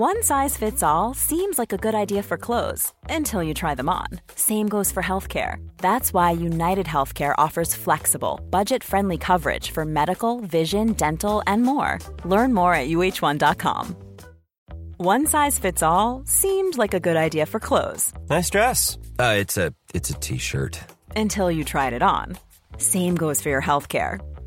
One size fits all seems like a good idea for clothes until you try them on. Same goes for healthcare. That's why United Healthcare offers flexible, budget friendly coverage for medical, vision, dental, and more. Learn more at uh1.com. One size fits all seemed like a good idea for clothes Nice dress. Uh, it's a it's a t-shirt. until you tried it on. Same goes for your healthcare.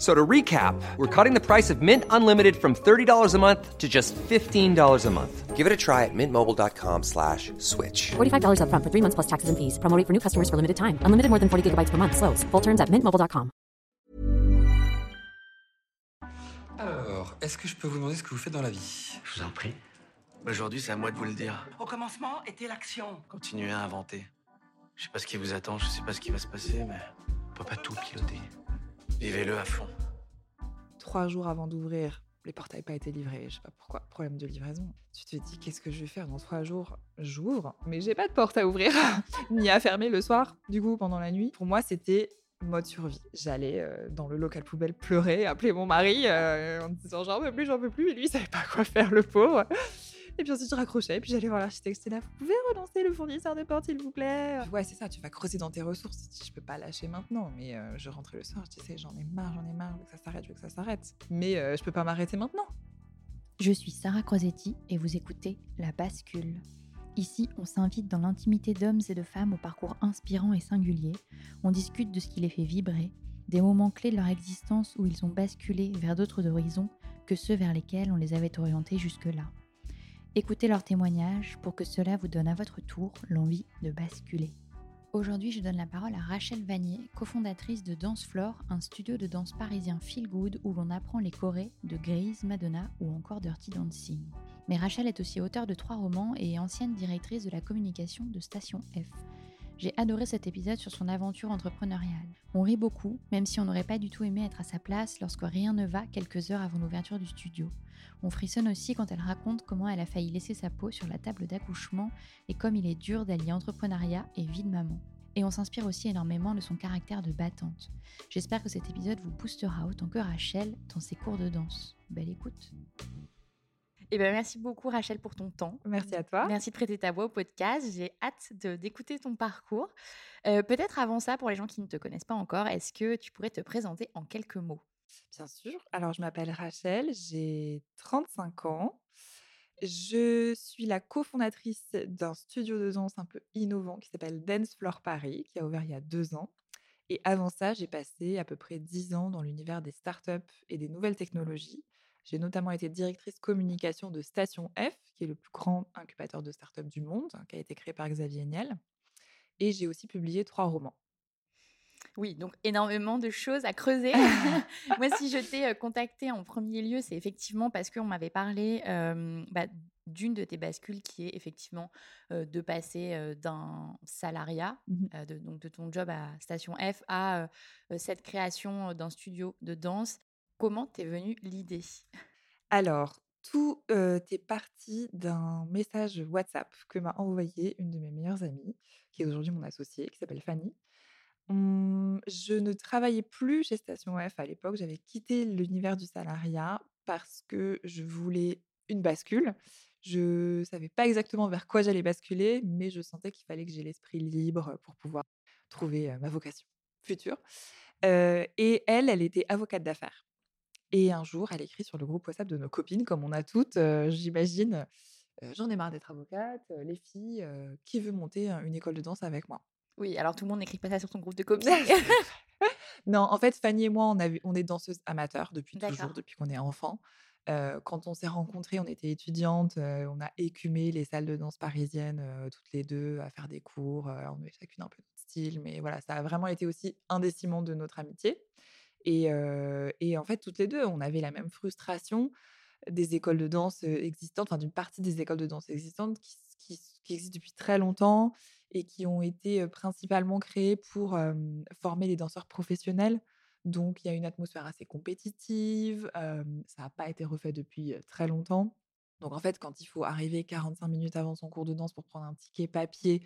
F- So to recap, we're cutting the price of Mint Unlimited from $30 a month to just $15 a month. Give it a try at mintmobile.com slash switch. $45 upfront for three months plus taxes and fees. Promo rate for new customers for limited time. Unlimited more than 40 gigabytes per month. Slows. Full terms at mintmobile.com. Alors, est-ce que je peux vous demander ce que vous faites dans la vie Je vous en prie. Aujourd'hui, c'est à moi de vous le dire. Au commencement était l'action. Continuez à inventer. Je sais pas ce qui vous attend, je sais pas ce qui va se passer, mais on peut pas tout piloter. Vivez-le à fond. Trois jours avant d'ouvrir, les portes n'avaient pas été livrées. Je sais pas pourquoi. Problème de livraison. Tu te dis, qu'est-ce que je vais faire dans trois jours? J'ouvre, mais j'ai pas de porte à ouvrir, ni à fermer le soir, du coup, pendant la nuit. Pour moi, c'était mode survie. J'allais euh, dans le local poubelle pleurer, appeler mon mari euh, en disant j'en peux plus, j'en peux plus. Et lui, il savait pas quoi faire, le pauvre. Et puis ensuite, je raccrochais, et puis j'allais voir l'architecte. J'étais là, vous pouvez relancer le fournisseur de porte, s'il vous plaît? Ouais, c'est ça, tu vas creuser dans tes ressources. Je peux pas lâcher maintenant, mais euh, je rentrais le soir, je disais, j'en ai marre, j'en ai marre, je veux que ça s'arrête, je veux que ça s'arrête. Mais euh, je peux pas m'arrêter maintenant. Je suis Sarah Crosetti et vous écoutez La Bascule. Ici, on s'invite dans l'intimité d'hommes et de femmes au parcours inspirant et singulier. On discute de ce qui les fait vibrer, des moments clés de leur existence où ils ont basculé vers d'autres horizons que ceux vers lesquels on les avait orientés jusque-là. Écoutez leurs témoignages pour que cela vous donne à votre tour l'envie de basculer. Aujourd'hui, je donne la parole à Rachel Vanier, cofondatrice de Dance Floor, un studio de danse parisien feel good où l'on apprend les chorés de Grease, Madonna ou encore Dirty Dancing. Mais Rachel est aussi auteure de trois romans et ancienne directrice de la communication de Station F. J'ai adoré cet épisode sur son aventure entrepreneuriale. On rit beaucoup, même si on n'aurait pas du tout aimé être à sa place lorsque rien ne va quelques heures avant l'ouverture du studio. On frissonne aussi quand elle raconte comment elle a failli laisser sa peau sur la table d'accouchement et comme il est dur d'allier entrepreneuriat et vie de maman. Et on s'inspire aussi énormément de son caractère de battante. J'espère que cet épisode vous boostera autant que Rachel dans ses cours de danse. Belle écoute Eh ben, merci beaucoup Rachel pour ton temps. Merci à toi. Merci de prêter ta voix au podcast. J'ai hâte de- d'écouter ton parcours. Euh, Peut-être avant ça, pour les gens qui ne te connaissent pas encore, est-ce que tu pourrais te présenter en quelques mots? Bien sûr. Alors, je m'appelle Rachel, j'ai 35 ans. Je suis la cofondatrice d'un studio de danse un peu innovant qui s'appelle Dance Floor Paris, qui a ouvert il y a deux ans. Et avant ça, j'ai passé à peu près 10 ans dans l'univers des startups et des nouvelles technologies. J'ai notamment été directrice communication de Station F, qui est le plus grand incubateur de startups du monde, qui a été créé par Xavier Niel. Et j'ai aussi publié trois romans. Oui, donc énormément de choses à creuser. Moi, si je t'ai euh, contacté en premier lieu, c'est effectivement parce qu'on m'avait parlé euh, bah, d'une de tes bascules qui est effectivement euh, de passer euh, d'un salariat, euh, de, donc de ton job à Station F, à cette création d'un studio de danse. Comment t'es venue l'idée? Alors, tout est parti d'un message WhatsApp que m'a envoyé une de mes meilleures amies, qui est aujourd'hui mon associée, qui s'appelle Fanny. Hum, je ne travaillais plus chez Station F à l'époque, j'avais quitté l'univers du salariat parce que je voulais une bascule. Je savais pas exactement vers quoi j'allais basculer, mais je sentais qu'il fallait que j'ai l'esprit libre pour pouvoir trouver ma vocation future. Et elle, elle était avocate d'affaires. Et un jour, elle écrit sur le groupe WhatsApp de nos copines, comme on a toutes, j'imagine, j'en ai marre d'être avocate, les filles, qui veut monter une école de danse avec moi? Oui, alors tout le monde n'écrit pas ça sur ton groupe de copines. Non, en fait, Fanny et moi, on, avait, on est danseuses amateurs depuis toujours, depuis qu'on est enfant. Euh, quand on s'est rencontrés, on était étudiantes, euh, on a écumé les salles de danse parisiennes euh, toutes les deux à faire des cours. on avait chacune un peu notre style, mais voilà, ça a vraiment été aussi un des ciments de notre amitié. Et, et en fait, toutes les deux, on avait la même frustration des écoles de danse existantes, enfin d'une partie des écoles de danse existantes qui, qui- qui existent depuis très longtemps et qui ont été principalement créées pour former les danseurs professionnels. Donc, il y a une atmosphère assez compétitive. ça n'a pas été refait depuis très longtemps. Donc, en fait, quand il faut arriver 45 minutes avant son cours de danse pour prendre un ticket papier,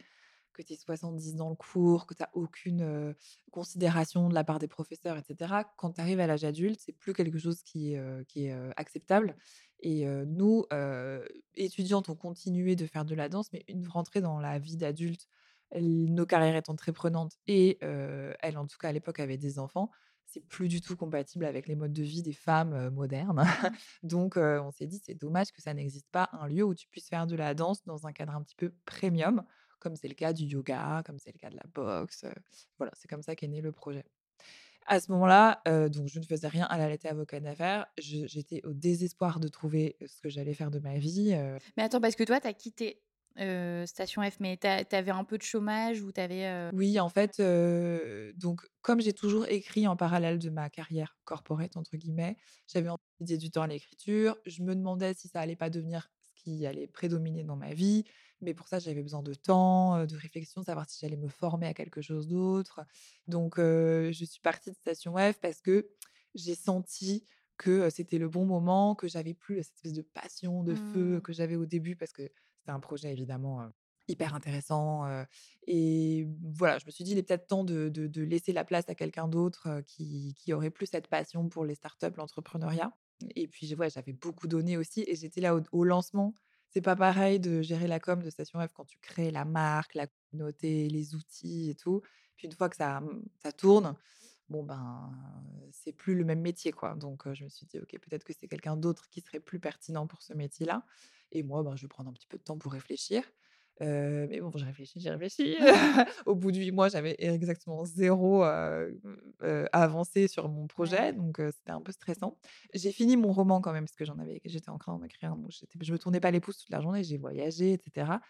que tu es 70 dans le cours, que tu n'as aucune considération de la part des professeurs, etc. Quand tu arrives à l'âge adulte, c'est plus quelque chose qui est, acceptable. Et nous, étudiantes, on continuait de faire de la danse, mais une rentrée dans la vie d'adulte, nos carrières étant très prenantes, et elle, en tout cas à l'époque, avait des enfants, c'est plus du tout compatible avec les modes de vie des femmes modernes. Donc, on s'est dit, c'est dommage que ça n'existe pas un lieu où tu puisses faire de la danse dans un cadre un petit peu premium, comme c'est le cas du yoga, comme c'est le cas de la boxe. voilà, c'est comme ça qu'est né le projet. À ce moment-là, euh, donc je ne faisais rien, elle elle était avocate d'affaires. J'étais au désespoir de trouver ce que j'allais faire de ma vie. euh, Mais attends, parce que toi, tu as quitté euh, Station F, mais tu avais un peu de chômage ou tu avais. Oui, en fait, donc comme j'ai toujours écrit en parallèle de ma carrière «corporate» entre guillemets, j'avais envie du temps à l'écriture. Je me demandais si ça allait pas devenir ce qui allait prédominer dans ma vie, mais pour ça, j'avais besoin de temps, de réflexion, de savoir si j'allais me former à quelque chose d'autre. Donc je suis partie de Station F parce que j'ai senti que, c'était le bon moment, que j'avais plus cette espèce de passion, de feu Mmh. que j'avais au début parce que c'était un projet évidemment, hyper intéressant, et voilà, je me suis dit: «Il est peut-être temps de de de laisser la place à quelqu'un d'autre, qui qui aurait plus cette passion pour les startups, l'entrepreneuriat» et puis ouais, j'avais beaucoup donné aussi et j'étais là au au lancement. C'est pas pareil de gérer la com de Station F quand tu crées la marque, la communauté, les outils et tout. Puis une fois que ça, mmh, ça tourne, bon ben, c'est plus le même métier, quoi. Donc je me suis dit: «OK, peut-être que c'est quelqu'un d'autre qui serait plus pertinent pour ce métier-là et moi, ben, je vais prendre un petit peu de temps pour réfléchir». Heu, mais bon, j'ai réfléchi, j'ai réfléchi. Au bout de 8 mois, j'avais exactement 0, heu heu, avancé sur mon projet, donc c'était un peu stressant. J'ai fini mon roman quand même parce que j'en avais j'étais en train d'écrire, j'étais je me tournais pas les pouces toute la journée, j'ai voyagé et cetera.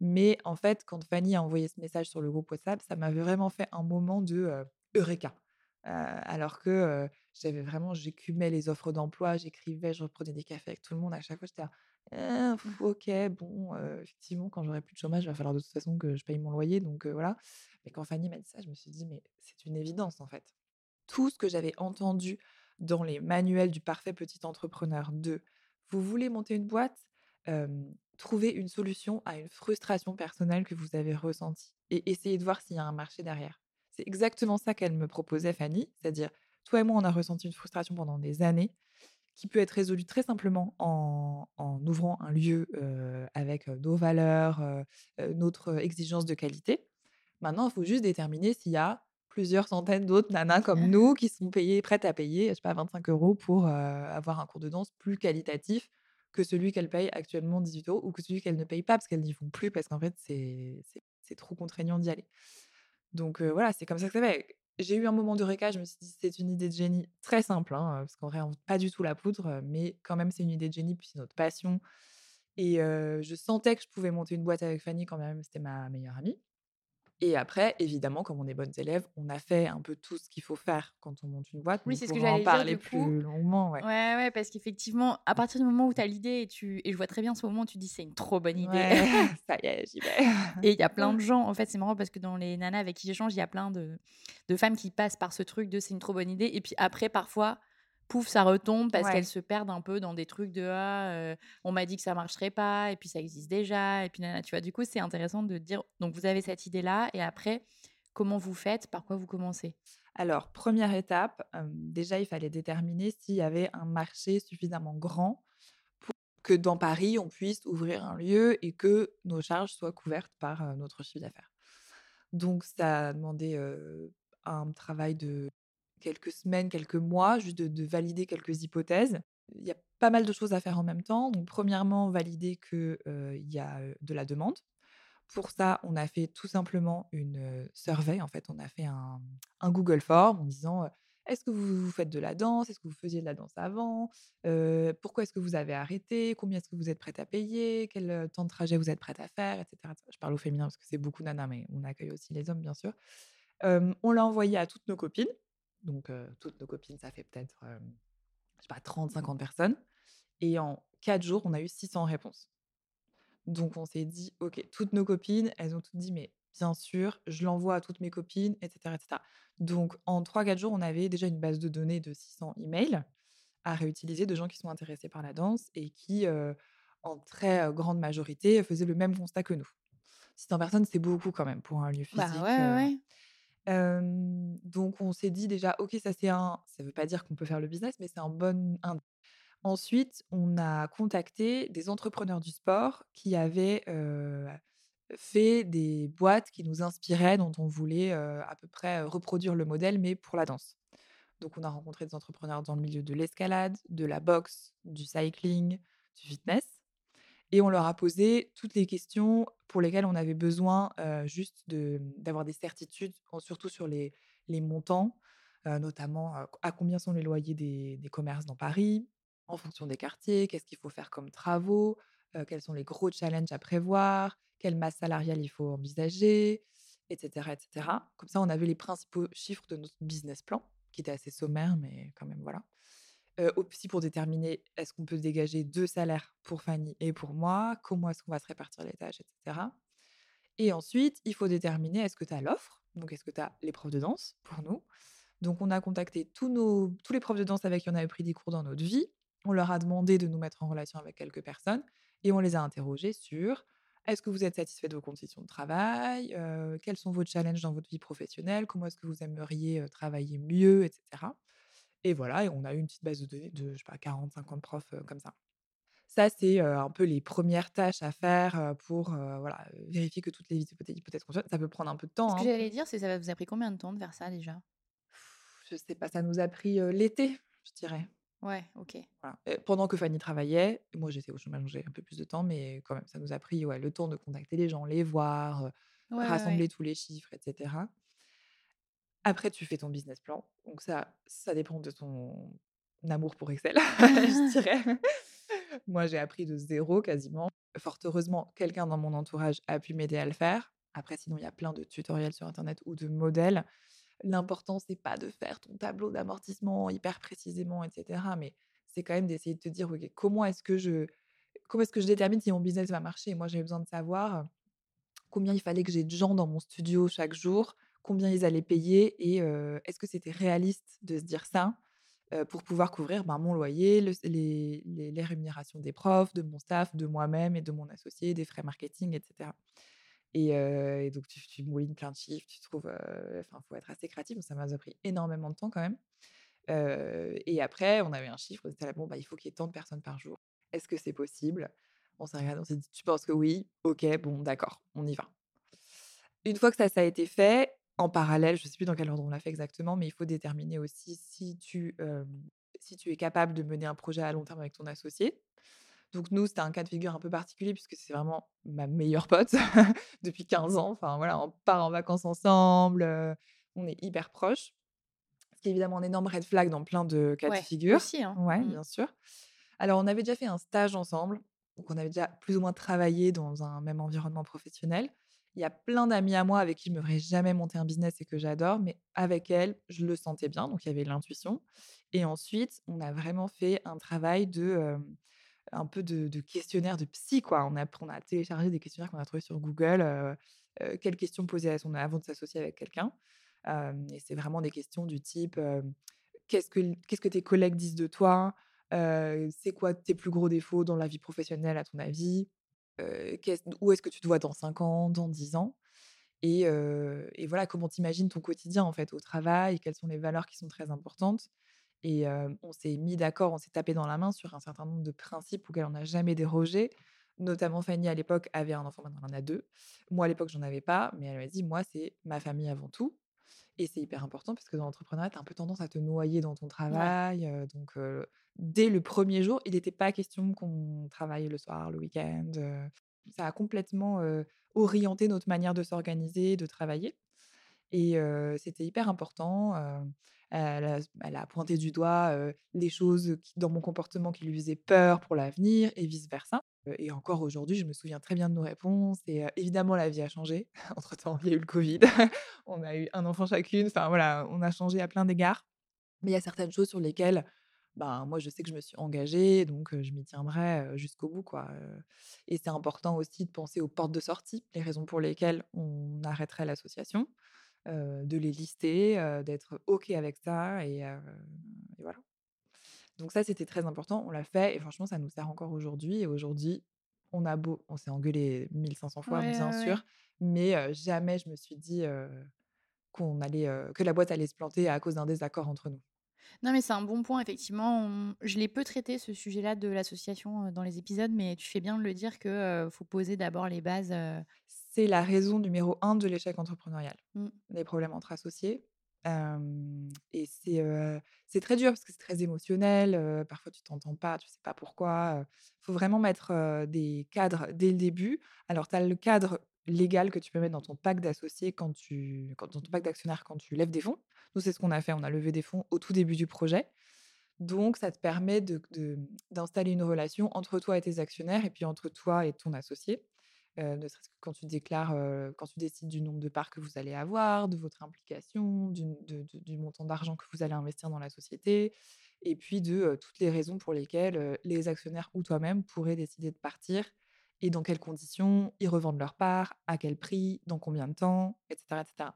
Mais en fait, quand Fanny a envoyé ce message sur le groupe WhatsApp, ça m'avait vraiment fait un moment de, eureka! Heu, alors que, heu, j'avais vraiment j'écumais les offres d'emploi, j'écrivais, je reprenais des cafés avec tout le monde. À chaque fois, j'étais là: «Heu, OK, bon, heu, effectivement, quand j'aurai plus de chômage, il va falloir de toute façon que je paye mon loyer», donc voilà. Mais quand Fanny m'a dit ça, je me suis dit: «Mais c'est une évidence, en fait». Tout ce que j'avais entendu dans les manuels du parfait petit entrepreneur de: «Vous voulez monter une boîte? Hem, trouvez une solution à une frustration personnelle que vous avez ressentie et essayez de voir s'il y a un marché derrière». C'est exactement ça qu'elle me proposait Fanny, c'est-à-dire: «Toi et moi, on a ressenti une frustration pendant des années qui peut être résolue très simplement en en ouvrant un lieu, avec, nos valeurs, notre exigence de qualité. Maintenant, il faut juste déterminer s'il y a plusieurs centaines d'autres nanas comme nous qui sont payées prêtes à payer, je sais pas, 25 € pour, heu, avoir un cours de danse plus qualitatif que celui qu'elles payent actuellement 18 € ou que celui qu'elles ne payent pas parce qu'elles n'y vont plus parce qu'en fait, c'est trop contraignant d'y aller. Donc voilà, c'est comme ça que ça fait. J'ai eu un moment d'eureka, je me suis dit: «C'est une idée de génie», très simple, hein, parce qu'on réinvente pas du tout la poudre, mais quand même, c'est une idée de génie, puis c'est notre passion et je sentais que je pouvais monter une boîte avec Fanny quand même, c'était ma meilleure amie et après, évidemment, comme on est bonnes élèves, on a fait un peu tout ce qu'il faut faire quand on monte une boîte, Oui, c'est ce que j'allais dire du coup. plus longuement, ouais. Ouais, ouais, parce qu'effectivement, à partir du moment où tu as l'idée et tu et je vois très bien ce moment où tu dis: «C'est une trop bonne idée». Ouais, ça y est, j'y vais. Et il y a plein de gens en fait, c'est marrant parce que dans les nanas avec qui j'échange, il y a plein de de femmes qui passent par ce truc de: «C'est une trop bonne idée» et puis après parfois, pouf, ça retombe parce Ouais. qu'elles se perdent un peu dans des trucs de: «Ah, heu, on m'a dit que ça marcherait pas et puis ça existe déjà» et puis nana, tu vois? Du coup, c'est intéressant de dire donc vous avez cette idée-là et après, comment vous faites? Par quoi vous commencez? Alors, première étape, déjà, il fallait déterminer s'il y avait un marché suffisamment grand pour que dans Paris, on puisse ouvrir un lieu et que nos charges soient couvertes par, notre chiffre d'affaires. Donc ça a demandé, un travail de quelques semaines, quelques mois, juste de de valider quelques hypothèses. Il y a pas mal de choses à faire en même temps. Donc premièrement, valider que, heu, il y a, de la demande. Pour ça, on a fait tout simplement une, survey. En fait, on a fait un Google Form en disant, est-ce que vous, faites de la danse? Est-ce que vous faisiez de la danse avant? Pourquoi est-ce que vous avez arrêté? Combien est-ce que vous êtes prête à payer? Quel temps de trajet vous êtes prête à faire? Etc. Je parle au féminin parce que c'est beaucoup nana, mais on accueille aussi les hommes, bien sûr. On l'a envoyé à toutes nos copines. Donc, euh, toutes nos copines, ça fait peut-être, euh, je sais pas, 30, 50 personnes. Et en 4 jours, on a eu 600 réponses. Donc, on s'est dit, OK, toutes nos copines, elles ont toutes dit, mais bien sûr, je l'envoie à toutes mes copines, etc. etc. Donc, en 3-4 jours, on avait déjà une base de données de 600 emails à réutiliser de gens qui sont intéressés par la danse et qui, euh, en très grande majorité, faisaient le même constat que nous. 600 personnes, c'est beaucoup quand même pour un lieu physique. Bah ouais, euh. ouais. Donc on s'est dit déjà: «OK, ça c'est un» ça veut pas dire qu'on peut faire le business, mais c'est un bon un Ensuite, on a contacté des entrepreneurs du sport qui avaient, fait des boîtes qui nous inspiraient, dont on voulait, à peu près, reproduire le modèle, mais pour la danse. Donc on a rencontré des entrepreneurs dans le milieu de l'escalade, de la boxe, du cycling, du fitness et on leur a posé toutes les questions pour lesquelles on avait besoin, juste mmh, d'avoir des certitudes, surtout sur les les montants, notamment, à combien sont les loyers des des commerces dans Paris, en fonction des quartiers, qu'est-ce qu'il faut faire comme travaux, quels sont les gros challenges à prévoir, quelle masse salariale il faut envisager et cetera et cetera. Comme ça, on avait les principaux chiffres de notre business plan, qui était assez sommaire, mais quand même, voilà. Aussi pour déterminer est-ce qu'on peut dégager 2 salaires pour Fanny et pour moi? Comment est-ce qu'on va se répartir les tâches et cetera? Et ensuite, il faut déterminer est-ce que tu as l'offre? Donc est-ce que tu as les profs de danse pour nous? Donc on a contacté tous nos tous les profs de danse avec qui on avait pris des cours dans notre vie. On leur a demandé de nous mettre en relation avec quelques personnes et on les a interrogés sur: «Est-ce que vous êtes satisfait de vos conditions de travail? Quels sont vos challenges dans votre vie professionnelle? Comment est-ce que vous aimeriez, travailler mieux?» et cetera. Et voilà et on a eu une petite base de données de, je sais pas, 40-50 profs, heu, comme ça. Ça, c'est, un peu les premières tâches à faire, pour, voilà, vérifier que toutes les hypothèses fonctionnent. Ça peut prendre un peu de temps, Ce que hein. j'allais dire, c'est ça vous a pris combien de temps de faire ça déjà? Je sais pas, ça nous a pris, l'été, je dirais. Ouais, OK. Voilà, pendant que Fanny travaillait, moi j'étais au chômage, j'avais un peu plus de temps, mais quand même, ça nous a pris, ouais, le temps de contacter les gens, les voir, Ouais, ouais. rassembler tous les chiffres et cetera. Après, tu fais ton business plan, donc ça, ça dépend de ton amour pour Excel, je dirais. Moi, j'ai appris de 0 quasiment. Fort heureusement, quelqu'un dans mon entourage a pu m'aider à le faire. Après, sinon, il y a plein de tutoriels sur internet ou de modèles. L'important, c'est pas de faire ton tableau d'amortissement hyper précisément et cetera, mais c'est quand même d'essayer de te dire: «OK, comment est-ce que je comment est-ce que je détermine si mon business va marcher?» moi, j'avais besoin de savoir, combien il fallait que j'ai de gens dans mon studio chaque jour, combien ils allaient payer et est-ce que c'était réaliste de se dire ça, pour pouvoir couvrir, ben, mon loyer, les rémunérations des profs, de mon staff, de moi-même et de mon associé, des frais marketing et cetera et donc tu tu moulines plein de chiffres, tu trouves, enfin, faut être assez créatif, ça m'a pris énormément de temps quand même, et après on avait un chiffre, on était là: «Bon, bah, il faut qu'il y ait tant de personnes par jour. Est-ce que c'est possible?» on s'est regardé, on s'est dit: «Tu penses que oui? OK, bon d'accord, on y va». Une fois que ça, ça a été fait, en parallèle, je sais plus dans quel ordre on l'a fait exactement, mais il faut déterminer aussi si tu, si tu es capable de mener un projet à long terme avec ton associé. Donc nous, c'était un cas de figure un peu particulier puisque c'est vraiment ma meilleure pote depuis 15 ans. Enfin voilà, on part en vacances ensemble, on est hyper proches. Ce qui est évidemment un énorme red flag dans plein de cas de figure. aussi, hein. Ouais, Mmh. bien sûr. Alors on avait déjà fait un stage ensemble, donc on avait déjà plus ou moins travaillé dans un même environnement professionnel. Il y a plein d'amis à moi avec qui je me verrais jamais monter un business et que j'adore, mais avec elle, je le sentais bien, donc il y avait l'intuition et ensuite, on a vraiment fait un travail de, un peu de questionnaire de psy, quoi. On a on a téléchargé des questionnaires qu'on a trouvés sur Google, quelles questions poser à son avant de s'associer avec quelqu'un. Et c'est vraiment des questions du type, «Qu'est-ce que qu'est-ce que tes collègues disent de toi? C'est quoi tes plus gros défauts dans la vie professionnelle à ton avis? Qu'est-ce où est-ce que tu te vois dans 5 ans, dans 10 ans?» et voilà, comment tu imagines ton quotidien, en fait, au travail? Quelles sont les valeurs qui sont très importantes? Et on s'est mis d'accord, on s'est tapé dans la main sur un certain nombre de principes auxquels on n'a jamais dérogé. Notamment Fanny, à l'époque, avait un enfant, maintenant elle en a 2. Moi, à l'époque, j'en avais pas, mais elle m'a dit: «Moi, c'est ma famille avant tout» et c'est hyper important parce que dans l'entrepreneuriat, tu as un peu tendance à te noyer dans ton travail, donc dès le 1er jour, il était pas question qu'on travaille le soir, le week-end. Ça a complètement, orienté notre manière de s'organiser, de travailler et c'était hyper important. Elle a, elle a pointé du doigt les choses qui, dans mon comportement qui lui faisaient peur pour l'avenir et vice-versa. Et encore aujourd'hui, je me souviens très bien de nos réponses. Et évidemment, la vie a changé. Entre-temps, il y a eu le Covid. on a eu un enfant chacune. Enfin, voilà, on a changé à plein d'égards. Mais il y a certaines choses sur lesquelles, ben, moi, je sais que je me suis engagée, donc je m'y tiendrai jusqu'au bout, quoi. Et c'est important aussi de penser aux portes de sortie, les raisons pour lesquelles on arrêterait l'association, de les lister, d'être OK avec ça. Et voilà. Donc ça, c'était très important. On l'a fait et franchement, ça nous sert encore aujourd'hui. Et aujourd'hui, on a beau, on s'est engueulé 1500 fois, Ouais, bien ouais, ouais. sûr, mais euh, jamais je me suis dit euh, qu'on allait, euh, que la boîte allait se planter à cause d'un désaccord entre nous. Non, mais c'est un bon point, effectivement. On- Je l'ai peu traité, ce sujet-là de l'association dans les épisodes, mais tu fais bien de le dire que euh, faut poser d'abord les bases. euh, C'est la raison numéro un de l'échec entrepreneurial, Mm. les problèmes entre associés. Et c'est très dur parce que c'est très émotionnel. parfois, tu t'entends pas, tu sais pas pourquoi. Il faut vraiment mettre des cadres dès le début. Alors, tu as le cadre légal que tu peux mettre dans ton pack d'associés quand tu, dans ton pack d'actionnaires quand tu lèves des fonds. Nous, c'est ce qu'on a fait. On a levé des fonds au tout début du projet. Donc, ça te permet d'installer une relation entre toi et tes actionnaires et puis entre toi et ton associé. Euh, ne serait-ce que quand tu déclares, euh, quand tu décides du nombre de parts que vous allez avoir, de votre implication, du, de- de- du montant d'argent que vous allez investir dans la société, et puis de euh, toutes les raisons pour lesquelles les actionnaires ou toi-même pourraient décider de partir et dans quelles conditions ils revendent leurs parts, à quel prix, dans combien de temps, etc. etc.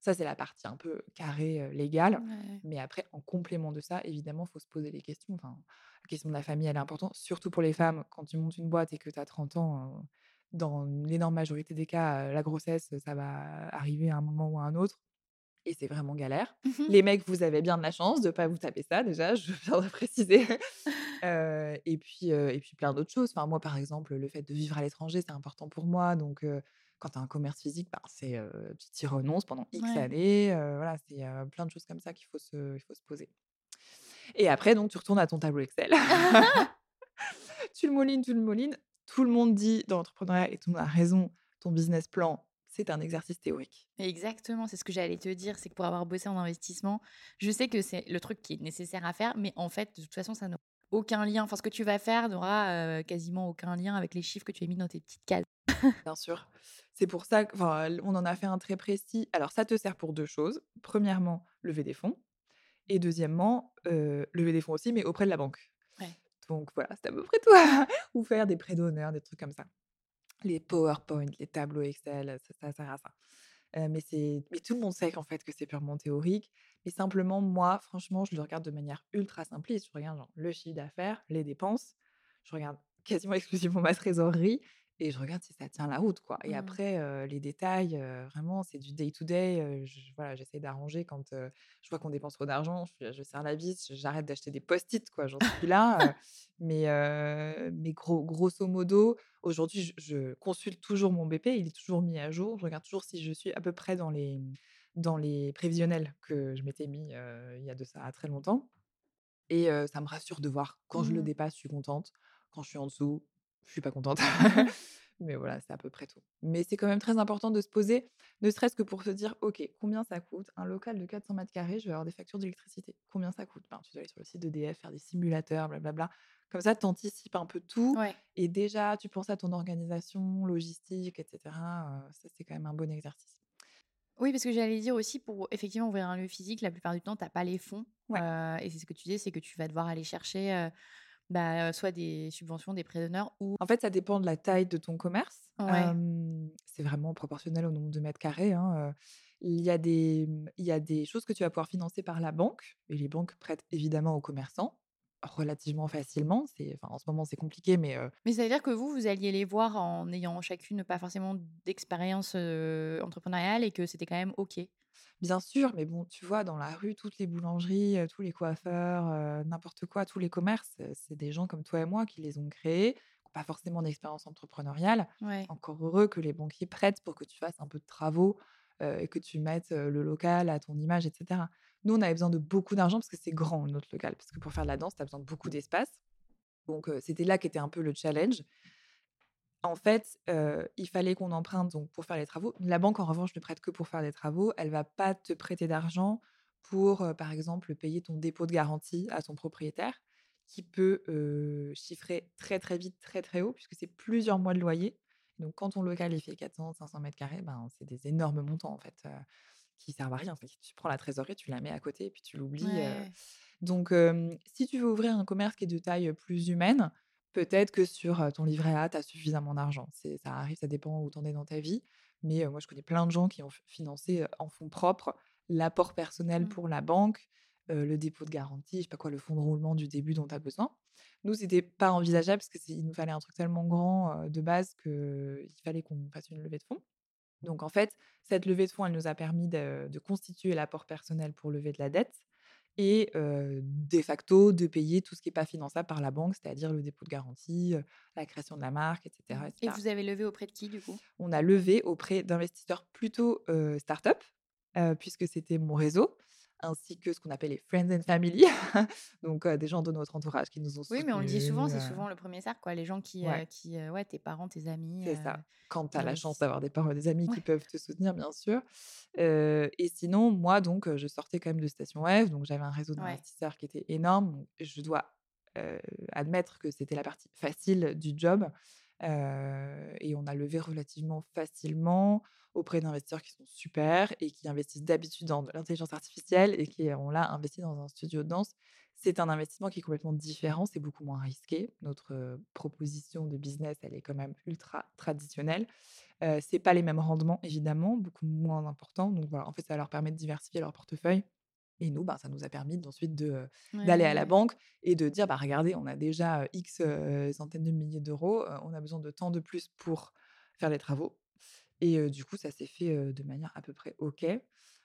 Ça, c'est la partie un peu carrée légale. Ouais. Mais après, en complément de ça, évidemment, il faut se poser les questions. Enfin, la question de la famille, elle est importante, surtout pour les femmes. Quand tu montes une boîte et que tu as 30 ans, dans l'énorme majorité des cas, la grossesse, ça va arriver à un moment ou à un autre. Et c'est vraiment galère. Mhm. Les mecs, vous avez bien de la chance de ne pas vous taper ça, déjà, je viens de préciser. Euh, et, puis, euh, et puis plein d'autres choses. Enfin, moi, par exemple, le fait de vivre à l'étranger, c'est important pour moi. Donc, euh, quand tu as un commerce physique, ben, c'est, tu t'y renonces pendant X Ouais. années. voilà, c'est plein de choses comme ça qu'il faut se, il faut se poser. Et après, donc, tu retournes à ton tableau Excel. tu le moulines, tu le moulines. Tout le monde dit dans l'entrepreneuriat, et tout le monde a raison, ton business plan, c'est un exercice théorique. Exactement, c'est ce que j'allais te dire, c'est que pour avoir bossé en investissement, je sais que c'est le truc qui est nécessaire à faire, mais en fait, de toute façon, ça n'a aucun lien. Enfin, ce que tu vas faire n'aura euh, quasiment aucun lien avec les chiffres que tu as mis dans tes petites cases. Bien sûr. C'est pour ça qu'on en a fait un très précis. Alors, ça te sert pour deux choses. Premièrement, lever des fonds. Et deuxièmement, euh, lever des fonds aussi, mais auprès de la banque. Donc voilà, c'est à peu près tout. Ou faire des prêts d'honneur, des trucs comme ça. Les PowerPoint, les tableaux Excel, ça, ça sert à ça. Euh, mais, mais tout le monde sait qu'en fait que c'est purement théorique. Mais simplement, moi, franchement, je le regarde de manière ultra simpliste. Je regarde le chiffre d'affaires, les dépenses. Je regarde quasiment exclusivement ma trésorerie et je regarde si ça tient la route. quoi. Et Mhm. après, euh, les détails, euh, vraiment, c'est du day-to-day. je- voilà, j'essaie d'arranger quand je vois qu'on dépense trop d'argent. Je, je serre la vis, j'arrête d'acheter des post-it. quoi. J'en suis là. mais mais gros, grosso modo, aujourd'hui, je, je consulte toujours mon BP. Il est toujours mis à jour. Je regarde toujours si je suis à peu près dans les, dans les prévisionnels que je m'étais mis il y a de ça très longtemps. Et ça me rassure de voir quand je le Mhm. dépasse, je suis contente. Quand je suis en dessous, je suis pas contente. Mais voilà, c'est à peu près tout. Mais c'est quand même très important de se poser, ne serait-ce que pour se dire, OK, combien ça coûte Un local de 400 mètres carrés, je vais avoir des factures d'électricité. Combien ça coûte? Ben, Tu dois aller sur le site d'EDF, faire des simulateurs, blablabla. Comme ça, tu anticipes un peu tout. Ouais. Et déjà, tu penses à ton organisation, logistique, etc. Ça, c'est quand même un bon exercice. Oui, parce que j'allais dire aussi, pour effectivement ouvrir un lieu physique, la plupart du temps, tu n'as pas les fonds. Ouais. Euh, et c'est ce que tu dis, c'est que tu vas devoir aller chercher euh, bah, soit des subventions, des prêts d'honneur ou. En fait, ça dépend de la taille de ton commerce. Ouais. Euh, c'est vraiment proportionnel au nombre de mètres carrés. hein. Il y, a des, il y a des choses que tu vas pouvoir financer par la banque. Et les banques prêtent évidemment aux commerçants relativement facilement. C'est, enfin, en ce moment, c'est compliqué, mais euh, Mais ça veut dire que vous, vous alliez les voir en n'ayant chacune pas forcément d'expérience euh, entrepreneuriale et que c'était quand même OK? Bien sûr, mais bon, tu vois, dans la rue, toutes les boulangeries, euh, tous les coiffeurs, euh, n'importe quoi, tous les commerces, euh, c'est des gens comme toi et moi qui les ont créés, qui n'ont pas forcément d'expérience entrepreneuriale. Ouais. Encore heureux que les banquiers prêtent pour que tu fasses un peu de travaux euh, et que tu mettes le local à ton image, etc. Nous, on avait besoin de beaucoup d'argent parce que c'est grand, notre local. Parce que pour faire de la danse, tu as besoin de beaucoup d'espace. Donc, euh, c'était là qu'était un peu le challenge. En fait, euh, il fallait qu'on emprunte donc, pour faire les travaux. La banque, en revanche, ne prête que pour faire des travaux. Elle va pas te prêter d'argent pour, par exemple, payer ton dépôt de garantie à ton propriétaire qui peut chiffrer très très vite, très très haut, puisque c'est plusieurs mois de loyer. Donc quand ton local il fait 400-500 mètres carrés, ben, c'est des énormes montants en fait qui servent à rien. tu prends la trésorerie, tu la mets à côté et puis tu l'oublies. Donc si tu veux ouvrir un commerce qui est de taille plus humaine, peut-être que sur ton livret A, tu as suffisamment d'argent. Ça arrive, ça dépend où tu en es dans ta vie. Mais moi, je connais plein de gens qui ont financé en fonds propres l'apport personnel Mmh. pour la banque, le dépôt de garantie, je sais pas quoi, le fonds de roulement du début dont tu as besoin. Nous, c'était pas envisageable parce qu'il nous fallait un truc tellement grand de base qu'il fallait qu'on fasse une levée de fonds. Donc en fait, cette levée de fonds, elle nous a permis de, de constituer l'apport personnel pour lever de la dette et de facto de payer tout ce qui n'est pas finançable par la banque, c'est-à-dire le dépôt de garantie, la création de la marque, etc. Mmh. etc. Et vous avez levé auprès de qui du coup? On a levé auprès d'investisseurs plutôt start-up, puisque c'était mon réseau ainsi que ce qu'on appelle les friends and family, donc des gens de notre entourage qui nous ont Oui, mais on le dit souvent, c'est soutenus, souvent le premier cercle, quoi. Les gens qui, Ouais. qui ouais, tes parents, tes amis. C'est ça. Quand tu as la chance d'avoir des parents des amis qui peuvent te soutenir, bien sûr. Et sinon, moi, donc, je sortais quand même de Station F, donc j'avais un réseau d'investisseurs qui était énorme. Je dois, admettre que c'était la partie facile du job, et on a levé relativement facilement auprès d'investisseurs qui sont super et qui investissent d'habitude dans l'intelligence artificielle et qui ont là investi dans un studio de danse. C'est un investissement qui est complètement différent, c'est beaucoup moins risqué. Notre, proposition de business, elle est quand même ultra traditionnelle. Heu, c'est pas les mêmes rendements évidemment, beaucoup moins importants. Donc voilà, en fait, ça leur permet de diversifier leur portefeuille et nous, ben, ça nous a permis Ouais, d'aller ouais, à la banque et de dire: «Bah, regardez, on a déjà, X, centaines de milliers d'euros, on a besoin de tant de plus pour faire les travaux» et du coup, ça s'est fait, de manière à peu près OK.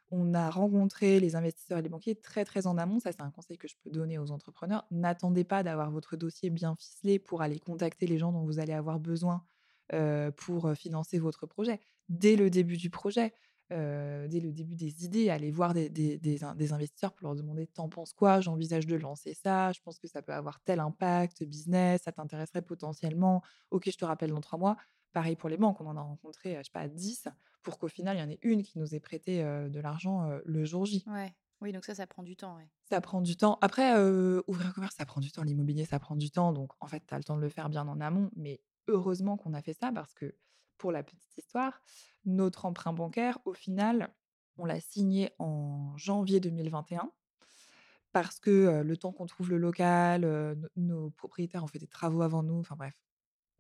On a rencontré les investisseurs et les banquiers très, très en amont. Ça, c'est un conseil que je peux donner aux entrepreneurs. N'attendez pas d'avoir votre dossier bien ficelé pour aller contacter les gens dont vous allez avoir besoin, pour, financer votre projet. Dès le début du projet, dès le début des idées, allez voir des des des in des investisseurs pour leur demander: «Tu en penses quoi? J'envisage de lancer ça, je pense que ça peut avoir tel impact business, ça t'intéresserait potentiellement? OK, je te rappelle dans 3 mois». Pareil pour les banques, on en a rencontré, heu, je sais pas 10 pour qu'au final, il y en ait une qui nous ait prêté, heu, de l'argent, heu, le jour J. Ouais. Oui, donc ça, ça prend du temps, ouais. Ça prend du temps. Après, ouvrir un commerce, ça prend du temps. L'immobilier, ça prend du temps. Donc en fait, tu as le temps de le faire bien en amont. Mais heureusement qu'on a fait ça parce que, pour la petite histoire, notre emprunt bancaire, au final, on l'a signé en janvier 2021 parce que, le temps qu'on trouve le local, nos propriétaires ont fait des travaux avant nous, enfin bref.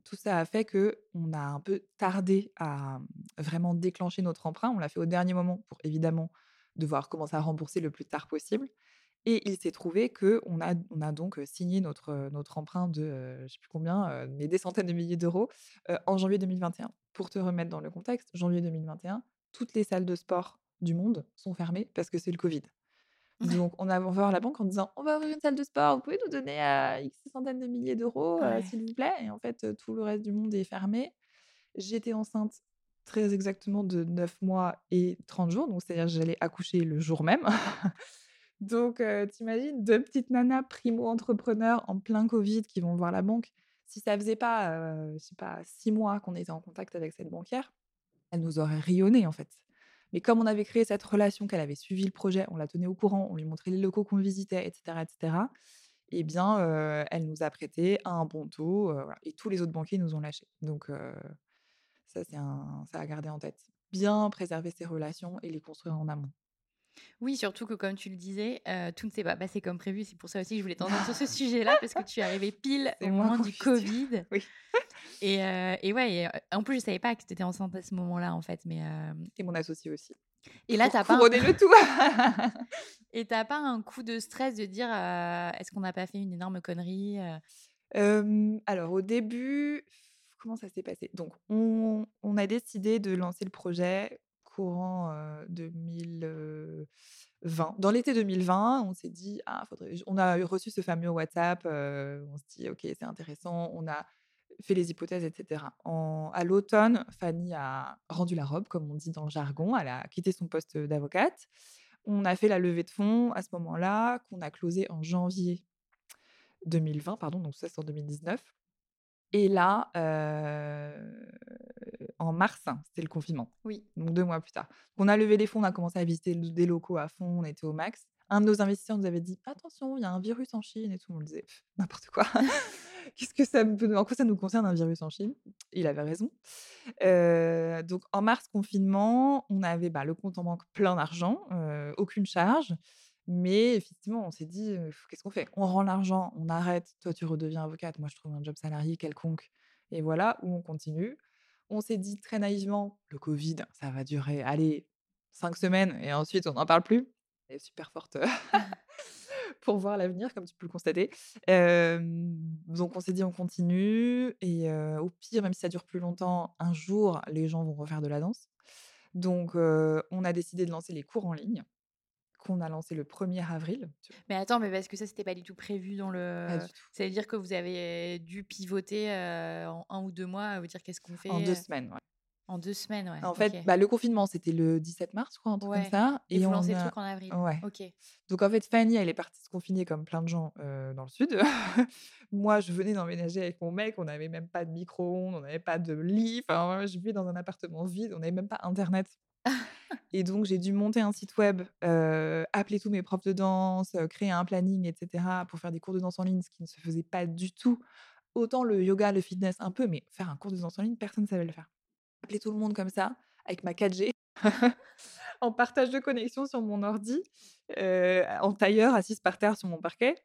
Tout ça a fait qu'on a un peu tardé à, vraiment déclencher notre emprunt. On l'a fait au dernier moment pour évidemment devoir commencer à rembourser le plus tard possible et il s'est trouvé a on a donc, heu, signé notre, heu, notre emprunt de, heu, je sais plus combien, heu, mais des centaines de milliers d'euros, en janvier 2021. Pour te remettre dans le contexte, janvier 2021, toutes les salles de sport du monde sont fermées parce que c'est le covid. Donc on a voir la banque en disant: «On va ouvrir une salle de sport, vous pouvez nous donner, heu, X centaines de milliers d'euros, Ouais. s'il vous plaît?» et en fait, heu, tout le reste du monde est fermé. J'étais enceinte très exactement de 9 mois et 30 jours, donc c'est-à-dire j'allais accoucher le jour même. Donc heu, tu imagines 2 petites nanas primo-entrepreneurs en plein covid qui vont voir la banque. Si ça faisait pas, je sais pas 6 mois qu'on était en contact avec cette banquière, elle nous aurait rayonnés, en fait. Mais comme on avait créé cette relation, qu'elle avait suivi le projet, on la tenait au courant, on lui montrait les locaux qu'on visitait et cetera et cetera et bien, heu, elle nous a prêté un bon taux, voilà et tous les autres banquiers nous ont lâchés. Donc heu, ça, c'est un à garder en tête. Bien préserver ses relations et les construire en amont. Oui, surtout que comme tu le disais, heu, tout ne s'est pas passé comme prévu. C'est pour ça aussi que je voulais t'entendre sur ce sujet-là parce que tu es arrivée pile au moment du covid Oui. et heu et ouais et heu, en plus, je savais pas que tu étais enceinte à ce moment-là, en fait, mais hem Et mon associé aussi. et là, Pour tu as pas un le tout. et tu as pas un coup de stress de dire, «Est-ce qu'on n'a pas fait une énorme connerie?» alors au début, comment ça s'est passé? Donc on on a décidé de lancer le projet courant, heu, 2020. Dans l'été 2020, on s'est dit: «Ah, faudrait» on a reçu ce fameux WhatsApp, on se dit: «OK, c'est intéressant». On a fait les hypothèses et cetera. En à l'automne, Fanny a rendu la robe, comme on dit dans le jargon. Elle a quitté son poste, d'avocate. On a fait la levée de fonds à ce moment-là, qu'on a closé en janvier 2020, pardon, donc ça, c'est en 2019 et là, en mars, c'était le confinement. Oui. Donc deux mois plus tard. On a levé les fonds, on a commencé à visiter des locaux à fond, on était au max. Un de nos investisseurs nous avait dit attention, il y a un virus en Chine et tout. On le disait n'importe quoi. Qu'est-ce que ça en quoi ça nous concerne un virus en Chine? Il avait raison. donc en mars confinement, on avait bah, le compte en banque plein d'argent, aucune charge. Mais effectivement, on s'est dit, qu'est-ce qu'on fait? On rend l'argent, on arrête, toi tu redeviens avocate, moi je trouve un job salarié quelconque, et voilà, ou on continue. On s'est dit très naïvement, le Covid, ça va durer, allez, cinq semaines, et ensuite on n'en parle plus. Elle est super forte pour voir l'avenir, comme tu peux le constater. donc on s'est dit, on continue, et au pire, même si ça dure plus longtemps, un jour, les gens vont refaire de la danse. Donc on a décidé de lancer les cours en ligne qu'on a lancé le 1er avril. Mais attends, mais parce que ça, c'était pas du tout prévu dans le. Ça veut dire que vous avez dû pivoter en un ou deux mois, vous dire qu'est-ce qu'on fait En deux semaines, ouais. En deux semaines, ouais. En fait, bah, le confinement, c'était le 17 mars, je crois, un truc comme ça. Et, vous lancez le truc en avril. Ouais. Ok. Donc, en fait, Fanny, elle est partie se confiner comme plein de gens dans le sud. Moi, je venais d'emménager avec mon mec. On n'avait même pas de micro-ondes, on n'avait pas de lit. Enfin, je vivais dans un appartement vide. On n'avait même pas Internet. Et donc, j'ai dû monter un site web, appeler tous mes profs de danse, créer un planning, etc., pour faire des cours de danse en ligne, ce qui ne se faisait pas du tout. Autant le yoga, le fitness, un peu, mais faire un cours de danse en ligne, personne ne savait le faire. Appeler tout le monde comme ça, avec ma 4G, en partage de connexion sur mon ordi, en tailleur, assise par terre sur mon parquet.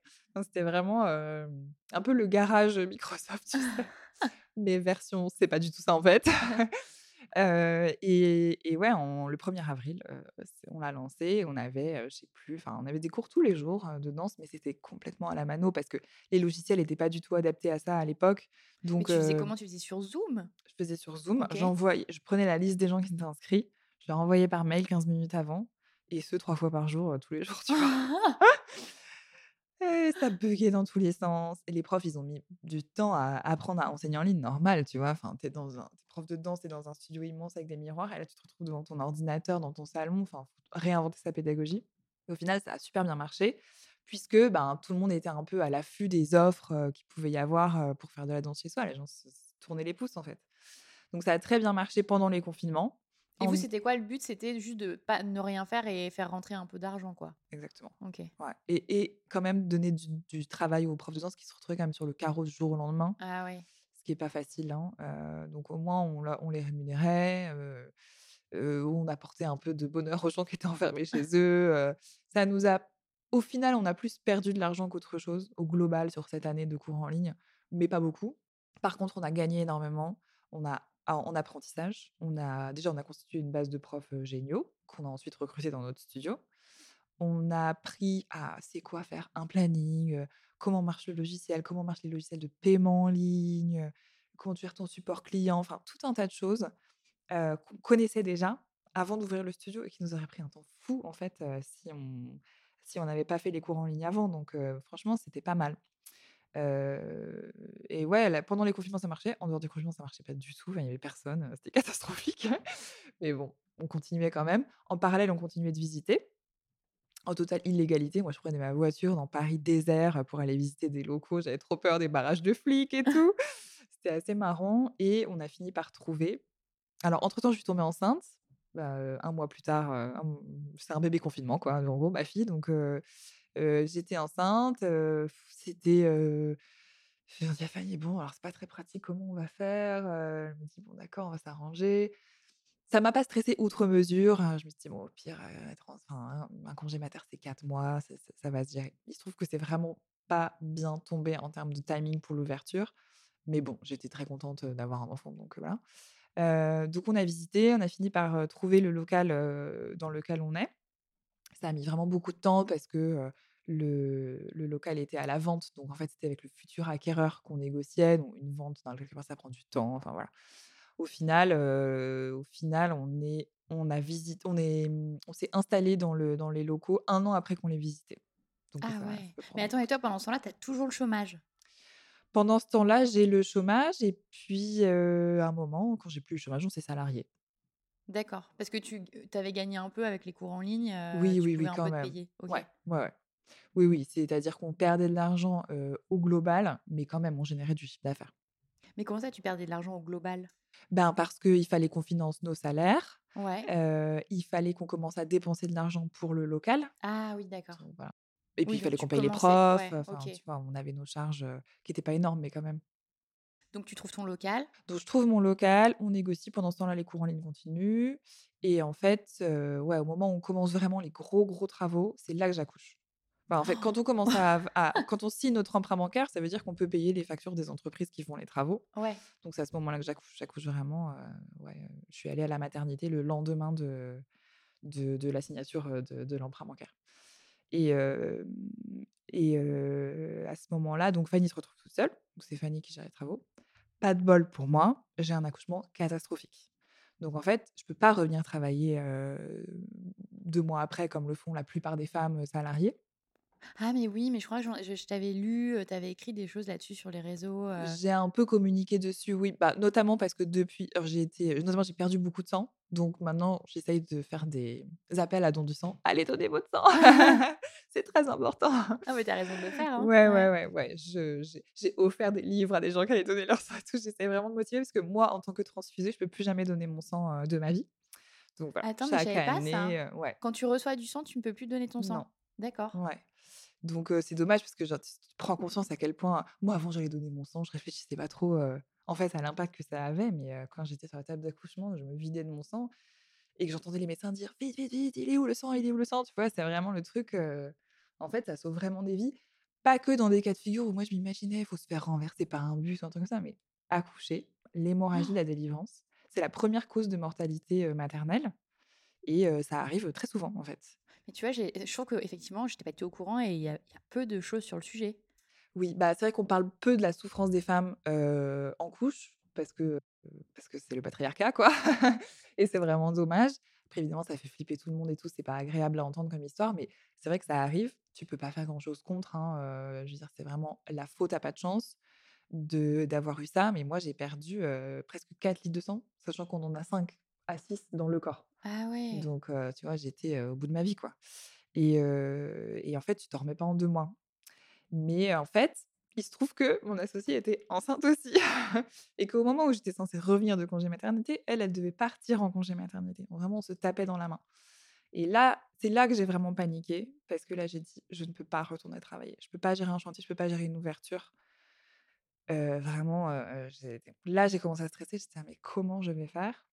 C'était vraiment un peu le garage Microsoft, tu sais. Mais version, c'est pas du tout ça en fait et, ouais, le 1er avril, on l'a lancé. On avait, je sais plus, enfin, on avait des cours tous les jours de danse, mais c'était complètement à la mano parce que les logiciels n'étaient pas du tout adaptés à ça à l'époque. Donc, mais tu faisais comment? Tu faisais sur Zoom? Je faisais sur Zoom. J'envoyais, je prenais la liste des gens qui étaient inscrits, je leur envoyais par mail 15 minutes avant, et ce trois fois par jour, tous les jours, tu vois. Et ça buguait dans tous les sens. Et les profs, ils ont mis du temps à apprendre à enseigner en ligne, normal, tu vois. Enfin, t'es dans un, prof de danse, t'es dans un studio immense avec des miroirs, et là, tu te retrouves devant ton ordinateur, dans ton salon. Enfin, faut réinventer sa pédagogie. Au final, ça a super bien marché, puisque ben, tout le monde était un peu à l'affût des offres qu'il pouvait y avoir pour faire de la danse chez soi. Les gens se tournaient les pouces, en fait. Donc, ça a très bien marché pendant les confinements. Et vous, c'était quoi le but? C'était juste de pas ne rien faire et faire rentrer un peu d'argent, quoi? Exactement. Ok. Ouais. Et, et, quand même donner du, travail aux profs de danse qui se retrouvaient quand même sur le carreau du jour au lendemain. Ah oui. Ce qui est pas facile. Hein. Euh, donc au moins, on, on les rémunérait. Euh, euh, on apportait un peu de bonheur aux gens qui étaient enfermés chez eux. ça nous a, au final, on a plus perdu de l'argent qu'autre chose au global sur cette année de cours en ligne, mais pas beaucoup. Par contre, on a gagné énormément. On a en apprentissage. On a déjà on a constitué une base de profs géniaux qu'on a ensuite recrutés dans notre studio. On a appris à c'est quoi faire un planning, comment marche le logiciel, comment marchent les logiciels de paiement en ligne, tu ton support client, enfin tout un tas de choses qu'on connaissait déjà avant d'ouvrir le studio et qui nous aurait pris un temps fou en fait si on n'avait pas fait les cours en ligne avant. Donc franchement, c'était pas mal et ouais, pendant les confinements, ça marchait. En dehors des confinements, ça marchait pas du tout. il y avait personne. C'était catastrophique. Mais bon, on continuait quand même. En parallèle, on continuait de visiter. En totale illégalité. Moi, je prenais ma voiture dans Paris désert pour aller visiter des locaux. J'avais trop peur des barrages de flics et tout. C'était assez marrant. Et on a fini par trouver. Alors, entre-temps, je suis tombée enceinte. Bah, un mois plus tard, c'est un bébé confinement, quoi. En gros, ma fille. Donc, j'étais enceinte, c'était, j'ai dit à Fanny: «Bon, alors c'est pas très pratique, comment on va faire?» elle me dit: «Bon d'accord, on va s'arranger». Ça m'a pas stressée outre mesure, je me dit: «Bon, au pire, enfin, un congé mater, c'est 4 mois, ça va se gérer». Il se trouve que c'est vraiment pas bien tombé en termes de timing pour l'ouverture, mais bon, j'étais très contente, d'avoir un enfant, donc voilà. donc on a visité, on a fini par, trouver le local, dans lequel on est. Ça a mis vraiment beaucoup de temps parce que le, local était à la vente. Donc, en fait, c'était avec le futur acquéreur qu'on négociait. Donc, une vente, dans quelque part, ça prend du temps. Enfin, voilà. Au final, au final on, est, on a visité, on, est, mmh, on s'est installé dans, le, dans les locaux un an après qu'on les visitait. Donc, ah ouais. Mais attends, et toi, pendant ce temps-là, tu as toujours le chômage? Pendant ce temps-là, j'ai le chômage. Et puis, à un moment, quand j'ai plus le chômage, on s'est salarié. D'accord. Parce que tu avais gagné un peu avec les cours en ligne. oui, oui, oui, quand même. Ouais, ouais, Oui, oui. C'est-à-dire qu'on perdait de l'argent au global, mais quand même, on générait du chiffre d'affaires. Mais comment ça, tu perdais de l'argent au global? Ben, parce qu'il fallait qu'on finance nos salaires. Ouais. Il fallait qu'on commence à dépenser de l'argent pour le local. Ah oui, d'accord. Voilà. Et puis Oui, il fallait qu'on paye les profs, ouais, enfin, OK. tu vois? On avait nos charges, qui étaient pas énormes, mais quand même. Donc tu trouves ton local? Donc je trouve mon local, on négocie, pendant ce temps-là, les cours en ligne continuent et en fait, ouais, au moment où on commence vraiment les gros, gros travaux, c'est là que j'accouche. Enfin, en fait, quand on commence à quand on signe notre emprunt bancaire, ça veut dire qu'on peut payer les factures des entreprises qui font les travaux. Ouais. Donc c'est à ce moment-là que j'accouche. J'accouche vraiment, ouais, je suis allée à la maternité le lendemain de de de la signature, de de l'emprunt bancaire et et à ce moment-là, donc Fanny se retrouve toute seule. Donc c'est Fanny qui gère les travaux. Pas de bol pour moi, j'ai un accouchement catastrophique. Donc en fait, je peux pas revenir travailler, heu, 2 mois après comme le font la plupart des femmes, salariées. Ah mais oui, mais je crois que je je t'avais lu, tu avais écrit des choses là-dessus sur les réseaux. J'ai un peu communiqué dessus, oui, bah, notamment parce que depuis j'ai été notamment j'ai perdu beaucoup de sang, donc maintenant j'essaye de faire des appels à dons du sang. «Allez donner votre sang!» C'est très important. Ah mais tu as raison de le faire, hein. Ouais, ouais, Ouais. ouais, ouais, je j'ai offert des livres à des gens qui allaient donner leur sang et tout. J'essaie vraiment de motiver parce que moi, en tant que transfuseuse, je peux plus jamais donner mon sang, de ma vie. Donc voilà, Attends, mais je savais pas ça. ouais. Quand tu reçois du sang, tu ne peux plus donner ton sang? Non. D'accord. Ouais. Donc c'est dommage parce que genre tu tu prends conscience à quel point moi avant j'allais donner mon sang, je réfléchissais pas trop, en fait à l'impact que ça avait, mais quand j'étais sur la table d'accouchement, je me vidais de mon sang et que j'entendais les médecins dire: «Vite, vite, vite, il est où le sang? Il est où le sang?» tu vois? C'est vraiment le truc, en fait, ça sauve vraiment des vies. Pas que dans des cas de figure où moi je m'imaginais, il faut se faire renverser par un bus ou un truc comme ça, mais accoucher, l'hémorragie, la délivrance, c'est la 1re cause de mortalité, maternelle et ça arrive, très souvent, en fait. Mais tu vois, je trouve qu'effectivement, j'étais pas du tout au courant et il y a peu de choses sur le sujet. Oui, bah, c'est vrai qu'on parle peu de la souffrance des femmes, en couches parce que, parce que c'est le patriarcat, quoi et c'est vraiment dommage. Après évidemment, ça fait flipper tout le monde et tout, c'est pas agréable à entendre comme histoire, mais c'est vrai que ça arrive. Tu peux pas faire grand-chose contre, hein, je veux dire, c'est vraiment la faute à pas de chance de d'avoir eu ça, mais moi j'ai perdu, presque 4 litres de sang, sachant qu'on en a 5 à 6 dans le corps. Ah! Donc tu vois, j'étais, au bout de ma vie, quoi et et en fait, tu t'en remets pas en 2 mois. Mais en fait, il se trouve que mon associée était enceinte aussi et qu'au moment où j'étais censée revenir de congé maternité, elle, elle devait partir en congé maternité. Vraiment, on se tapait dans la main et là, c'est là que j'ai vraiment paniqué parce que là, j'ai dit: «Je ne peux pas retourner travailler. Je peux pas gérer un chantier, je peux pas gérer une ouverture». Vraiment, là, j'ai commencé à stresser, j'étais: «Ah mais comment je vais faire?»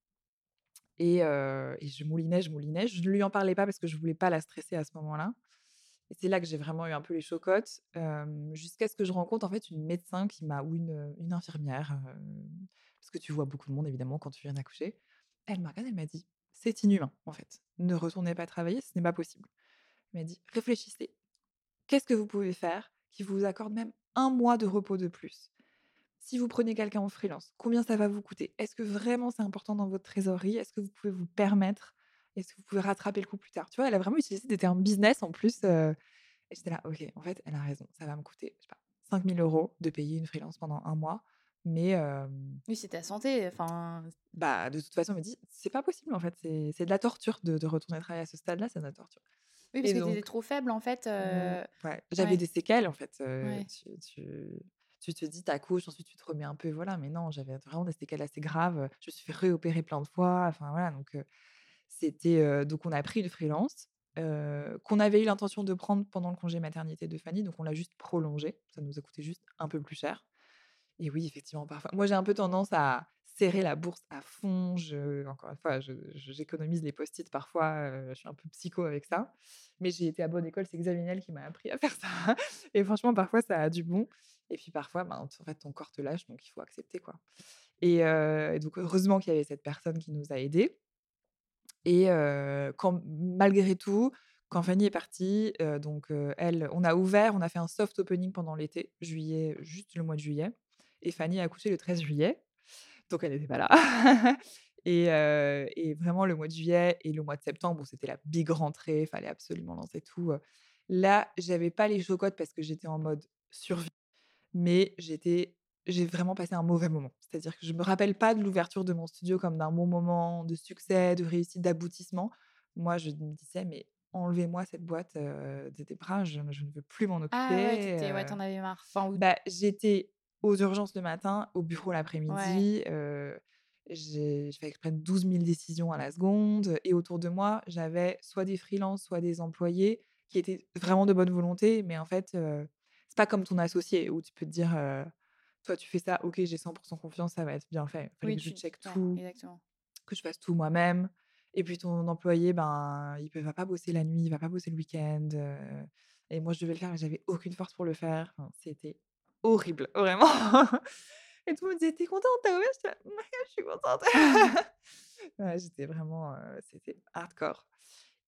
Et je moulinais, je moulinais. Je lui en parlais pas parce que je voulais pas la stresser à ce moment-là et c'est là que j'ai vraiment eu un peu les chocottes, jusqu'à ce que je rencontre, en fait, une médecin qui m'a ou une, infirmière, parce que tu vois beaucoup de monde évidemment quand tu viens d'accoucher. Elle m'a regardée, elle m'a dit: «C'est inhumain, en fait. Ne retournez pas travailler, ce n'est pas possible». Elle m'a dit: «Réfléchissez. Qu'est-ce que vous pouvez faire qui vous accorde même 1 mois de repos de plus? Si vous prenez quelqu'un en freelance, combien ça va vous coûter? Est-ce que vraiment c'est important dans votre trésorerie? Est-ce que vous pouvez vous permettre? Est-ce que vous pouvez rattraper le coup plus tard?» tu vois? Elle a vraiment utilisé des termes business en plus, et j'étais là: «OK, en fait, elle a raison. Ça va me coûter, je sais pas, 5 000 € de payer une freelance pendant 1 mois, mais hem» Oui, c'est ta santé, enfin bah, de toute façon, elle me dit: «C'est pas possible, en fait, c'est de la torture de de retourner travailler à ce stade-là, c'est de la torture» Oui, parce et que tu étais trop faible, en fait, heu ouais, j'avais ouais. des séquelles, en fait, Ouais. tu tu tu te dis: «Tu accouches, ensuite tu te remets un peu» voilà, mais non, j'avais vraiment des séquelles assez graves, je suis fait plein de fois, enfin voilà, donc donc on a pris une freelance, qu'on avait eu l'intention de prendre pendant le congé maternité de Fanny, donc on l'a juste prolongé. Ça nous a coûté juste un peu plus cher et oui, effectivement, parfois moi, j'ai un peu tendance à serrer la bourse à fond, je encore une fois, j'économise les post-it parfois, je suis un peu psycho avec ça, mais j'ai été à bonne école, c'est Xavier qui m'a appris à faire ça et franchement, parfois, ça a du bon et puis parfois, ben, en fait, ton corps te lâche, donc il faut accepter, quoi. Et donc heureusement qu'il y avait cette personne qui nous a aidés et quand malgré tout, quand Fanny est partie, donc elle on a ouvert, on a fait un soft opening pendant l'été, juillet, juste le mois de juillet et Fanny a accouché le 13 juillet, donc elle était pas là. Et vraiment le mois de juillet et le mois de septembre c'était la big rentrée, fallait absolument lancer tout, là, j'avais pas les chocottes parce que j'étais en mode survie, mais j'étais j'ai vraiment passé un mauvais moment. C'est-à-dire que je me rappelle pas de l'ouverture de mon studio comme d'un bon moment de succès, de réussite, d'aboutissement. Moi, je me disais: «Mais enlevez-moi cette boîte, de des bras, je ne je ne veux plus m'en Ah ouais, occuper», étais ouais, heu, tu en avais marre. Enfin ou bah, j'étais aux urgences le matin, au bureau Ouais. l'après-midi, heu, j'ai je fallait que je prenne 12 000 décisions à la seconde et autour de moi, j'avais soit des freelances, soit des employés qui étaient vraiment de bonne volonté, mais en fait, c'est pas comme ton associé où tu peux te dire, heu: «Toi, tu fais ça, OK, j'ai 100 confiance, ça va être bien fait». Fallait Oui, que je tu check ouais, tout, exactement. que je fasse tout moi-même et puis ton employé, ben, il peut va pas bosser la nuit, il va pas bosser le week-end, et moi, je devais le faire, mais j'avais aucune force pour le faire. Enfin, c'était horrible, vraiment et tout le monde me disait: «Tu es contente? Tu as ouvert?» «Ouais, je suis contente». Ouais, j'étais vraiment, c'était hardcore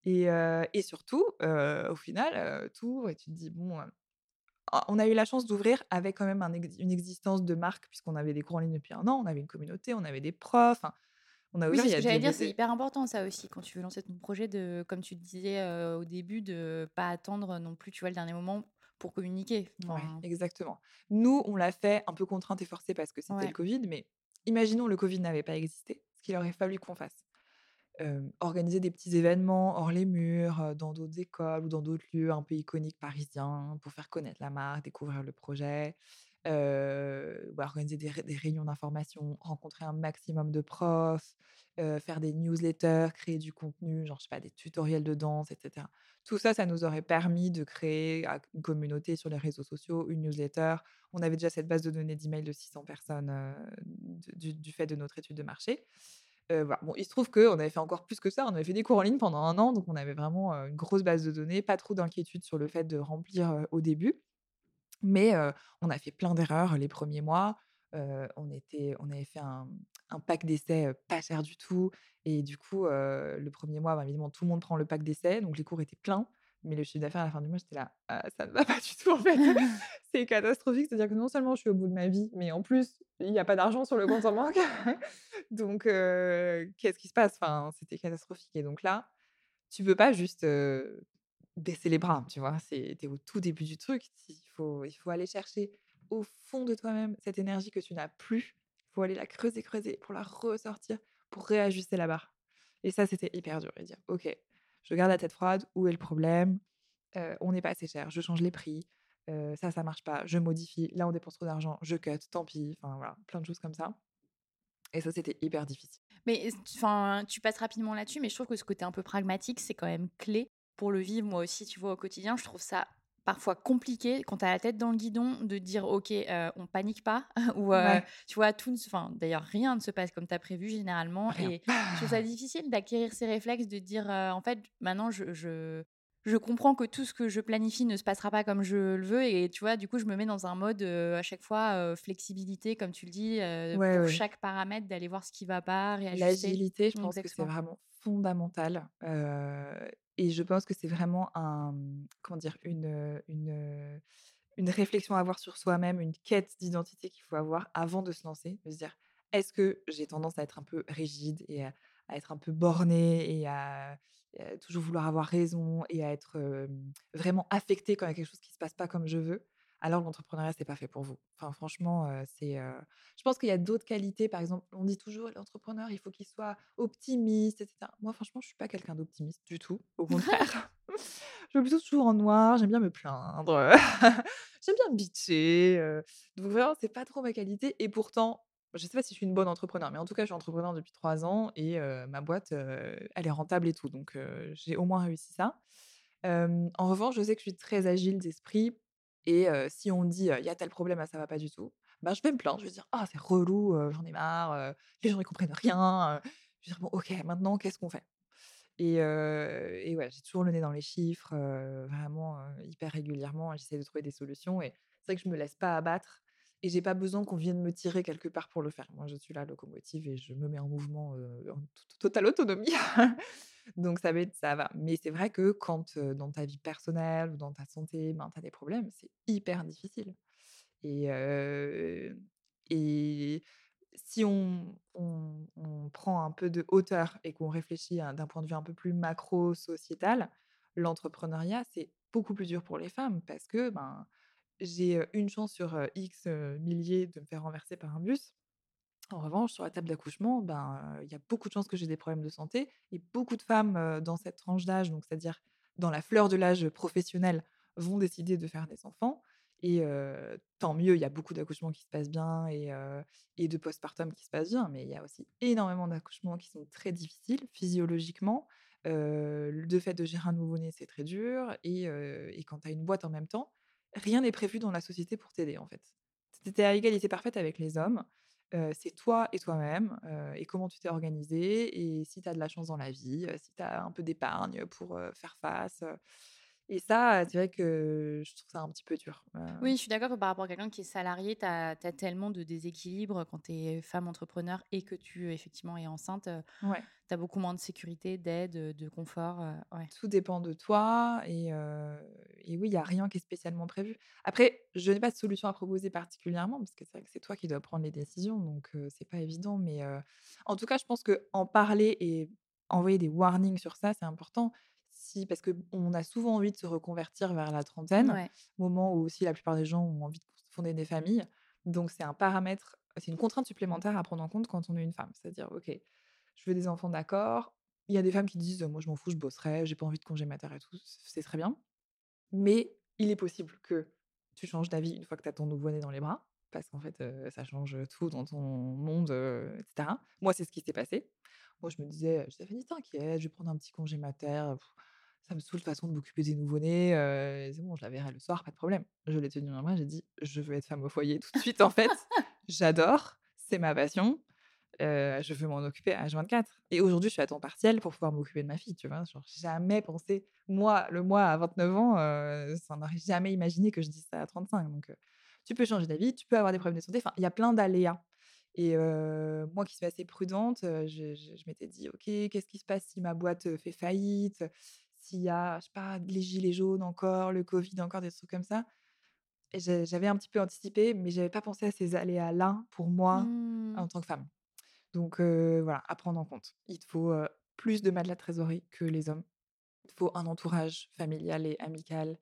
et et surtout, au final, ouvres et tu te dis: «Bon, heu» ah, on a eu la chance d'ouvrir avec quand même un ex une existence de marque puisqu'on avait des cours en ligne depuis 1 an, on avait une communauté, on avait des profs, on a Oui, j'allais dire, c'est hyper important ça aussi quand tu veux lancer ton projet de comme tu disais, heu, au début, de pas attendre non plus, tu vois, le dernier moment pour communiquer. Ouais, exactement. Nous, on l'a fait un peu contrainte et forcée parce que c'était le covid, mais imaginons le covid n'avait pas existé, ce qu'il aurait fallu qu'on fasse. Organiser des petits événements hors les murs, dans d'autres écoles ou dans d'autres lieux un peu iconiques parisiens pour faire connaître la marque, découvrir le projet. Bah, organiser des ré des réunions d'information, rencontrer un maximum de profs, faire des newsletters, créer du contenu, genre, je sais pas, des tutoriels de danse et cetera. Tout ça, ça nous aurait permis de créer une communauté sur les réseaux sociaux, une newsletter. On avait déjà cette base de données d'email de 600 personnes, du fait de notre étude de marché. Bon, il se trouve qu'on avait fait encore plus que ça, on avait fait des cours en ligne pendant un an, donc on avait vraiment, une grosse base de données, pas trop d'inquiétude sur le fait de remplir, au début. Mais on a fait plein d'erreurs les premiers mois. On était on avait fait un pack d'essai, pas cher du tout et du coup, le premier mois, bah, évidemment, tout le monde prend le pack d'essai, donc les cours étaient pleins. Mais le chiffre d'affaires à la fin du mois, j'étais là: «Ah, ça ne va pas du tout, en fait». C'est catastrophique, c'est-à-dire que non seulement je suis au bout de ma vie, mais en plus, il y a pas d'argent sur le compte en banque. Donc qu'est-ce qui se passe? Enfin, c'était catastrophique et donc là, tu peux pas juste, baisser les bras, tu vois? C'est tu es au tout début du truc, il faut il faut aller chercher au fond de toi-même cette énergie que tu n'as plus. Il faut aller la creuser, creuser pour la ressortir, pour réajuster la barre et ça, c'était hyper dur et dire: «OK, je garde la tête froide, où est le problème? On n'est pas assez cher, je change les prix, heu, ça, ça marche pas, je modifie, là, on dépense trop d'argent, je cut, tant pis». Enfin voilà, plein de choses comme ça et ça, c'était hyper difficile. Mais enfin, tu passes rapidement là-dessus, mais je trouve que ce côté un peu pragmatique, c'est quand même clé pour le vivre. Moi aussi, tu vois, au quotidien, je trouve ça parfois compliqué quand tu as la tête dans le guidon de dire OK, heu, on panique pas ou Ouais, tu vois, tout enfin, d'ailleurs, rien ne se passe comme tu as prévu généralement rien. et je trouve ça difficile d'acquérir ces réflexes de dire, heu: «En fait, maintenant je je je comprends que tout ce que je planifie ne se passera pas comme je le veux» et tu vois, du coup, je me mets dans un mode, heu, à chaque fois, flexibilité comme tu le dis, Ouais, pour ouais. chaque paramètre d'aller voir ce qui va pas, réajuster. L'agilité, je pense que c'est vraiment fondamental, et je pense que c'est vraiment un, mmh, comment dire? Une, une, réflexion à avoir sur soi-même, une quête d'identité qu'il faut avoir avant de se lancer, de se dire: «Est-ce que j'ai tendance à être un peu rigide et à être un peu bornée et à toujours vouloir avoir raison et à être, vraiment affectée quand il y a quelque chose qui se passe pas comme je veux?» Alors l'entrepreneuriat, c'est pas fait pour vous? Enfin franchement, c'est, je pense qu'il y a d'autres qualités, par exemple, on dit toujours: «L'entrepreneur, il faut qu'il soit optimiste et cetera». Moi, franchement, je suis pas quelqu'un d'optimiste du tout, au contraire. Je veux plutôt toujours en noir, j'aime bien me plaindre, j'aime bien bitcher, donc vraiment, c'est pas trop ma qualité et pourtant, je sais pas si je suis une bonne entrepreneur, mais en tout cas, je suis entrepreneur depuis 3 ans et ma boîte, elle est rentable et tout, donc j'ai au moins réussi ça. En revanche, je sais que je suis très agile d'esprit et si on me dit, «Il y a tel problème, ça va pas du tout», bah, je vais me plaindre, je vais dire: «Ah c'est relou, j'en ai marre, les gens ils comprennent rien, heu». Je vais dire: «Bon OK, maintenant qu'est-ce qu'on fait?» et ouais, j'ai toujours le nez dans les chiffres, vraiment, hyper régulièrement, j'essaie de trouver des solutions et c'est vrai que je me laisse pas abattre et j'ai pas besoin qu'on vienne me tirer quelque part pour le faire. Moi, je suis la locomotive et je me mets en mouvement, heu, en to totale autonomie. Donc ça va. Mais c'est vrai que quand, dans ta vie personnelle ou dans ta santé, ben, tu as des problèmes, c'est hyper difficile et et si on on on prend un peu de hauteur et qu'on réfléchit à d'un point de vue un peu plus macro sociétal, l'entrepreneuriat, c'est beaucoup plus dur pour les femmes parce que, ben, j'ai, une chance sur, X, milliers de me faire renverser par un bus. En revanche, sur la table d'accouchement, ben, heu, il y a beaucoup de chances que j'ai des problèmes de santé et beaucoup de femmes, dans cette tranche d'âge, c'est-à-dire dans la fleur de l'âge professionnel, vont décider de faire des enfants Et tant mieux, il y a beaucoup d'accouchements qui se passent bien et, et de postpartum qui se passent bien, mais il y a aussi énormément d'accouchements qui sont très difficiles physiologiquement. le fait de gérer un nouveau-né, c'est très dur. Et, et quand tu as une boîte en même temps, rien n'est prévu dans la société pour t'aider, en fait. Tu à égalité parfaite avec les hommes. c'est toi et toi-même et comment tu t'es organisé et si tu as de la chance dans la vie, si tu as un peu d'épargne pour faire face. Et ça, c'est vrai que je trouve ça un petit peu dur. Oui, je suis d'accord que par rapport à quelqu'un qui est salarié, tu as, tellement de déséquilibre quand tu es femme entrepreneur et que tu effectivement es enceinte. Ouais. Tu as beaucoup moins de sécurité, d'aide, de confort. ouais. Tout dépend de toi. Et, et oui, il n'y a rien qui est spécialement prévu. Après, je n'ai pas de solution à proposer particulièrement parce que c'est vrai que c'est toi qui dois prendre les décisions. Donc, c'est pas évident. Mais en tout cas, je pense qu'en parler et envoyer des warnings sur ça, c'est important parce qu'on a souvent envie de se reconvertir vers la trentaine, moment où aussi la plupart des gens ont envie de fonder des familles. Donc c'est un paramètre, c'est une contrainte supplémentaire à prendre en compte quand on est une femme. C'est-à-dire, ok, je veux des enfants, d'accord. Il y a des femmes qui disent, moi je m'en fous, je bosserai, j'ai pas envie de congé mater et tout, c'est très bien. Mais il est possible que tu changes d'avis une fois que tu as ton nouveau-né dans les bras, parce qu'en fait, ça change tout dans ton monde, etc. Moi, c'est ce qui s'est passé. Moi, je me disais, je t'inquiète, je vais prendre un petit congé mater ça me saoule de façon de m'occuper des nouveau-nés. c'est bon, je la verrai le soir, pas de problème. Je l'ai tenu en main, j'ai dit, je veux être femme au foyer tout de suite, en fait. J'adore, c'est ma passion. je veux m'en occuper à H24. Et aujourd'hui, je suis à temps partiel pour pouvoir m'occuper de ma fille, tu vois? Genre, jamais pensé, moi, le mois à 29 ans, ça n'aurait jamais imaginé que je dise ça à 35. Donc, tu peux changer d'avis, tu peux avoir des problèmes de santé. Enfin, il y a plein d'aléas. Et moi qui suis assez prudente, je, je m'étais dit, OK, qu'est-ce qui se passe si ma boîte fait faillite? S'il y a, je sais pas, les gilets jaunes encore, le Covid encore, des trucs comme ça. J'avais un petit peu anticipé, mais j'avais pas pensé à ces aléas-là pour moi mmh. en tant que femme. Donc voilà, à prendre en compte. Il te faut plus de matelas de trésorerie que les hommes. Il te faut un entourage familial et amical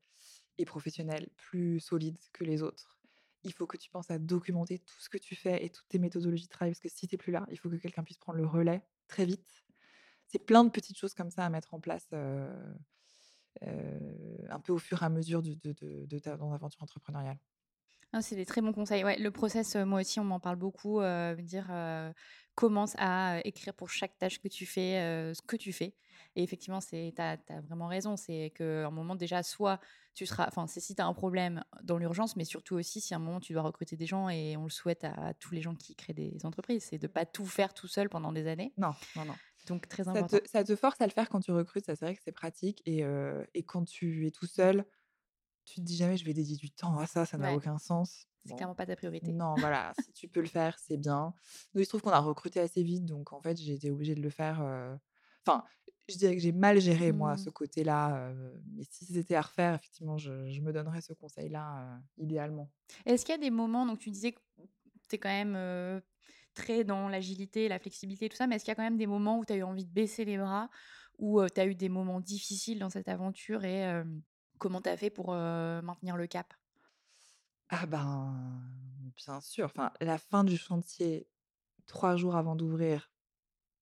et professionnel plus solide que les autres. Il faut que tu penses à documenter tout ce que tu fais et toutes tes méthodologies de travail, parce que si tu n'es plus là, il faut que quelqu'un puisse prendre le relais très vite c'est plein de petites choses comme ça à mettre en place un peu au fur et à mesure de, de, de, ta, ton aventure entrepreneuriale. c'est des très bons conseils. Ouais, le process, moi aussi, on m'en parle beaucoup. dire commence à écrire pour chaque tâche que tu fais ce que tu fais. Et effectivement, tu as, vraiment raison. C'est qu'à un moment, déjà, soit tu seras. Enfin, c'est si tu as un problème dans l'urgence, mais surtout aussi si à un moment tu dois recruter des gens et on le souhaite à, tous les gens qui créent des entreprises. C'est de ne pas tout faire tout seul pendant des années. Non, non, non. Donc, très ça important. Te, ça te force à le faire quand tu recrutes, ça c'est vrai que c'est pratique. Et, et, quand tu es tout seul, tu te dis jamais je vais dédier du temps à ça, ça n'a aucun sens. C'est clairement pas ta priorité. Non, voilà, si tu peux le faire, c'est bien. Nous, il se trouve qu'on a recruté assez vite, donc en fait, j'ai été obligée de le faire. Enfin, je dirais que j'ai mal géré, moi, ce mmh. côté-là. mais si c'était à refaire, effectivement, je, me donnerais ce conseil-là, idéalement. Est-ce qu'il y a des moments, donc tu disais que tu es quand même dans l'agilité, la flexibilité, tout ça, mais est-ce qu'il y a quand même des moments où tu as eu envie de baisser les bras, où tu as eu des moments difficiles dans cette aventure et comment tu as fait pour maintenir le cap? Ah ben, bien sûr. Enfin, la fin du chantier, trois jours avant d'ouvrir,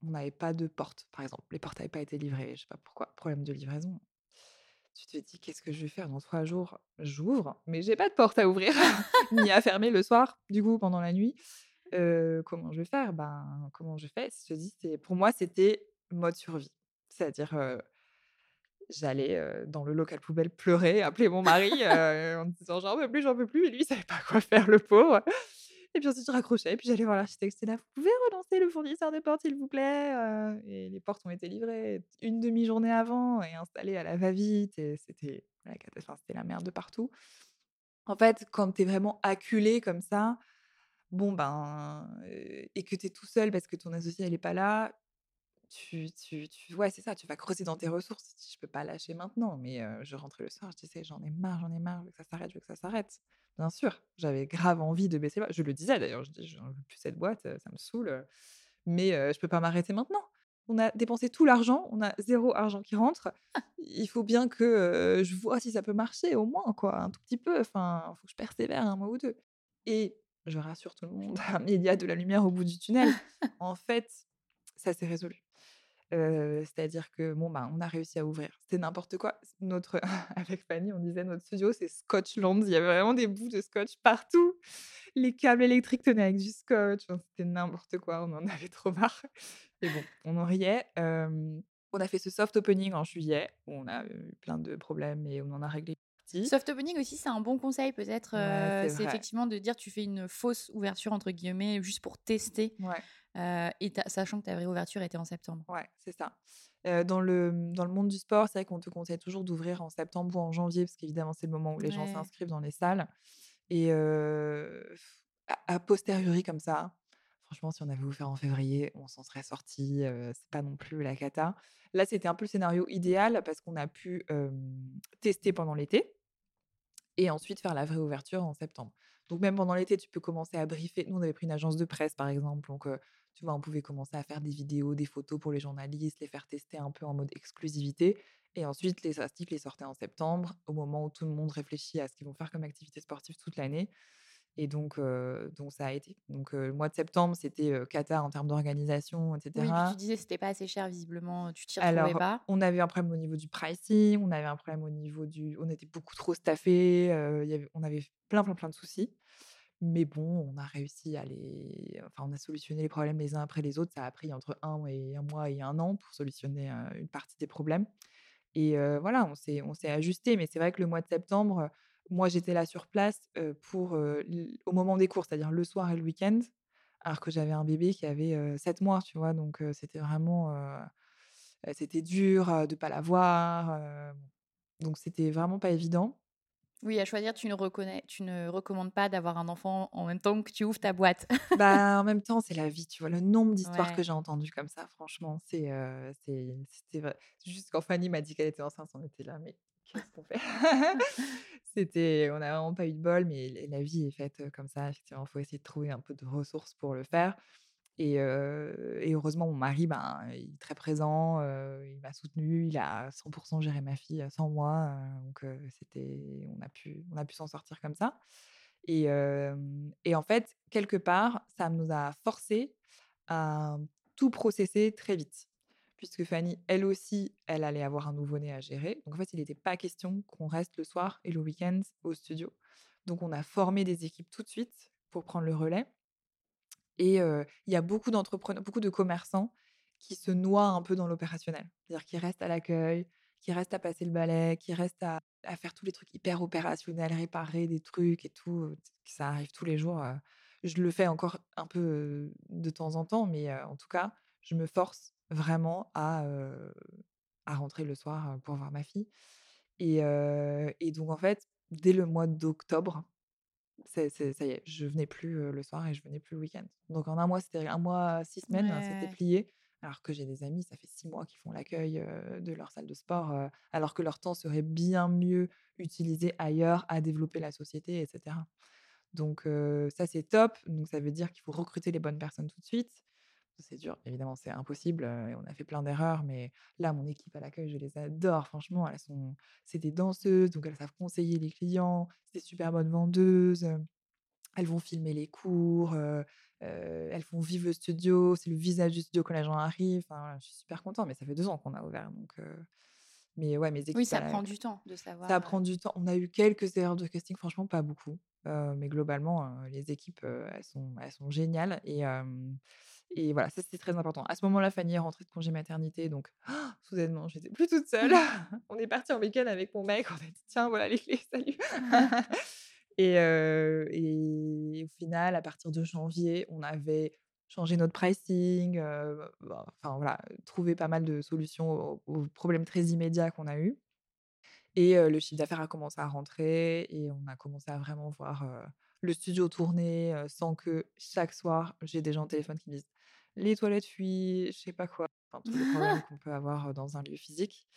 on n'avait pas de porte, par exemple. Les portes n'avaient pas été livrées. Je sais pas pourquoi. Problème de livraison. Tu te dis, qu'est-ce que je vais faire dans trois jours? J'ouvre, mais j'ai pas de porte à ouvrir, ni à fermer le soir, du coup, pendant la nuit comment je vais faire? Ben, comment je fais? Je dis, c'est pour moi, c'était mode survie. C'est-à-dire, j'allais dans le local poubelle pleurer, appeler mon mari en disant j'en peux plus, j'en peux plus. Et lui, il savait pas quoi faire, le pauvre. Et puis ensuite, je raccrochais. Et puis j'allais voir l'architecte. là, vous pouvez relancer le fournisseur de portes, s'il vous plaît? Et les portes ont été livrées une demi-journée avant et installées à la va-vite. Et c'était la, c'était la merde de partout. En fait, quand tu es vraiment acculé comme ça, bon, ben, et que tu es tout seul parce que ton associé, elle est pas là, tu, tu, tu ouais, c'est ça, tu vas creuser dans tes ressources. Je peux pas lâcher maintenant, mais je rentrais le soir, je disais, j'en ai marre, j'en ai marre, je veux que ça s'arrête, je veux que ça s'arrête. Bien sûr, j'avais grave envie de baisser. Je le disais d'ailleurs, je dis, j'en veux plus cette boîte, ça me saoule, mais je peux pas m'arrêter maintenant. On a dépensé tout l'argent, on a zéro argent qui rentre. Il faut bien que je vois si ça peut marcher au moins, quoi, un tout petit peu. Enfin, faut que je persévère un mois ou deux. Et je rassure tout le monde, il y a de la lumière au bout du tunnel. en fait, ça s'est résolu. Heu, c'est-à-dire que bon, bah, on a réussi à ouvrir. C'était n'importe quoi. Notre avec Fanny, on disait: «Notre studio, c'est Scotchland». Il y avait vraiment des bouts de scotch partout. Les câbles électriques tenaient avec du scotch. Enfin, c'était n'importe quoi. On en avait trop marre. Mais bon, on en riait. On a fait ce soft opening en juillet où on a eu plein de problèmes et on en a réglé partie. Soft opening aussi, c'est un bon conseil peut-être, Ouais, heu, c'est effectivement de dire tu fais une «fausse ouverture» entre guillemets juste pour tester, Ouais. heu et ta sachant que ta vraie ouverture était en septembre. Ouais, c'est ça. Heu, dans le, dans le monde du sport, c'est vrai qu'on te conseille toujours d'ouvrir en septembre ou en janvier parce qu'évidemment, c'est le moment où les gens s'inscrivent dans les salles et heu, a a posteriori comme ça, franchement, si on avait ouvert en février, on s'en serait sortis, heu, c'est pas non plus la cata. Là, c'était un peu le scénario idéal parce qu'on a pu, tester pendant l'été et ensuite faire la vraie ouverture en septembre. Donc même pendant l'été, tu peux commencer à briefer. Nous, on avait pris une agence de presse, par exemple, donc tu vois, on pouvait commencer à faire des vidéos, des photos pour les journalistes, les faire tester un peu en mode exclusivité et ensuite les articles, les sortaient en septembre, au moment où tout le monde réfléchit à ce qu'ils vont faire comme activité sportive toute l'année et donc donc ça a été. Donc le mois de septembre, c'était, heu, cata en termes d'organisation et Oui, puis tu disais c'était pas assez cher visiblement, tu t'y retrouvais Alors, pas? on avait un problème au niveau du pricing, on avait un problème au niveau du on était beaucoup trop staffés, y avait on avait plein, plein, plein de soucis. Mais bon, on a réussi à les enfin, on a solutionné les problèmes les uns après les autres. Ça a pris entre 1 et 1 mois et 1 an pour solutionner, une partie des problèmes et voilà, on s'est on s'est ajustés. Mais c'est vrai que le mois de septembre, moi, j'étais là sur place, pour, au moment des cours, c'est-à-dire le soir et le week-end, alors que j'avais un bébé qui avait, heu, 7 mois, tu vois? Donc c'était vraiment, c'était dur, de pas la voir, heu, donc c'était vraiment pas évident. Oui, à choisir, tu ne reconnais tu ne recommandes pas d'avoir un enfant en même temps que tu ouvres ta boîte. Bah, en même temps, c'est la vie, tu vois? Le nombre d'histoires que j'ai entendues comme ça, franchement, c'est, heu, c'est c'était vrai. Juste quand Fanny m'a dit qu'elle était enceinte, on était là: «Mais qu'est-ce qu'on fait?» C'était on a vraiment pas eu de bol, mais la vie est faite, comme ça. Effectivement, il faut essayer de trouver un peu de ressources pour le faire et heu et heureusement, mon mari, ben, est très présent, il m'a soutenue, il a à 100% géré ma fille, sans moi, donc c'était on a pu on a pu s'en sortir comme ça et en fait, quelque part, ça nous a forcés à tout processer très vite. Puisque Fanny, elle aussi, elle allait avoir un nouveau-né à gérer. Donc en fait, il était pas question qu'on reste le soir et le week-end au studio. Donc on a formé des équipes tout de suite pour prendre le relais et il y a beaucoup d'entrepreneurs, beaucoup de commerçants qui se noient un peu dans l'opérationnel. C'est-à-dire qui restent à l'accueil, qui restent à passer le balai, qui restent à à faire tous les trucs hyper opérationnels, réparer des trucs et tout, ça arrive tous les jours. Je le fais encore un peu, de temps en temps, mais en tout cas, je me force vraiment à, à rentrer le soir, pour voir ma fille et et donc en fait, dès le mois d'octobre, ça y est, je venais plus, le soir et je venais plus le week-end. Donc en 1 mois, c'était 1 mois, 6 semaines, hein, c'était plié. Alors que j'ai des amis, ça fait 6 mois qu'ils font l'accueil, de leur salle de sport, alors que leur temps serait bien mieux utilisé ailleurs à développer la société et cetera. Donc ça, c'est top. Donc ça veut dire qu'il faut recruter les bonnes personnes tout de suite. C'est dur, évidemment, c'est impossible, et on a fait plein d'erreurs, mais là, mon équipe à l'accueil, je les adore, franchement, elles sont c'est des danseuses, donc elles savent conseiller les clients, c'est des super bonnes vendeuses, elles vont filmer les cours, elles font vivre le studio, c'est le visage du studio quand les gens arrivent, enfin, je suis super contente, mais ça fait 2 ans qu'on a ouvert, donc mais ouais, mes Oui, équipes ça prend du temps de ça savoir, heu prend du temps. On a eu quelques erreurs de casting, franchement pas beaucoup, mais globalement, les équipes, elles sont elles sont géniales et et voilà, ça, c'était très important. À ce moment-là, Fanny est rentrée de congé maternité, donc soudainement, j'étais plus toute seule. On est partis en week-end avec mon mec, on a dit: «Tiens, voilà les clés, salut» et heu et au final, à partir de janvier, on avait changé notre pricing, heu, bah, enfin voilà, trouvé pas mal de solutions aux aux problèmes très immédiats qu'on a eus et heu, le chiffre d'affaires a commencé à rentrer et on a commencé à vraiment voir, le studio tourner, sans que chaque soir, j'ai des gens au téléphone qui me disent: «Les toilettes fuient», je sais pas quoi, enfin tous les problèmes qu'on peut avoir, dans un lieu physique.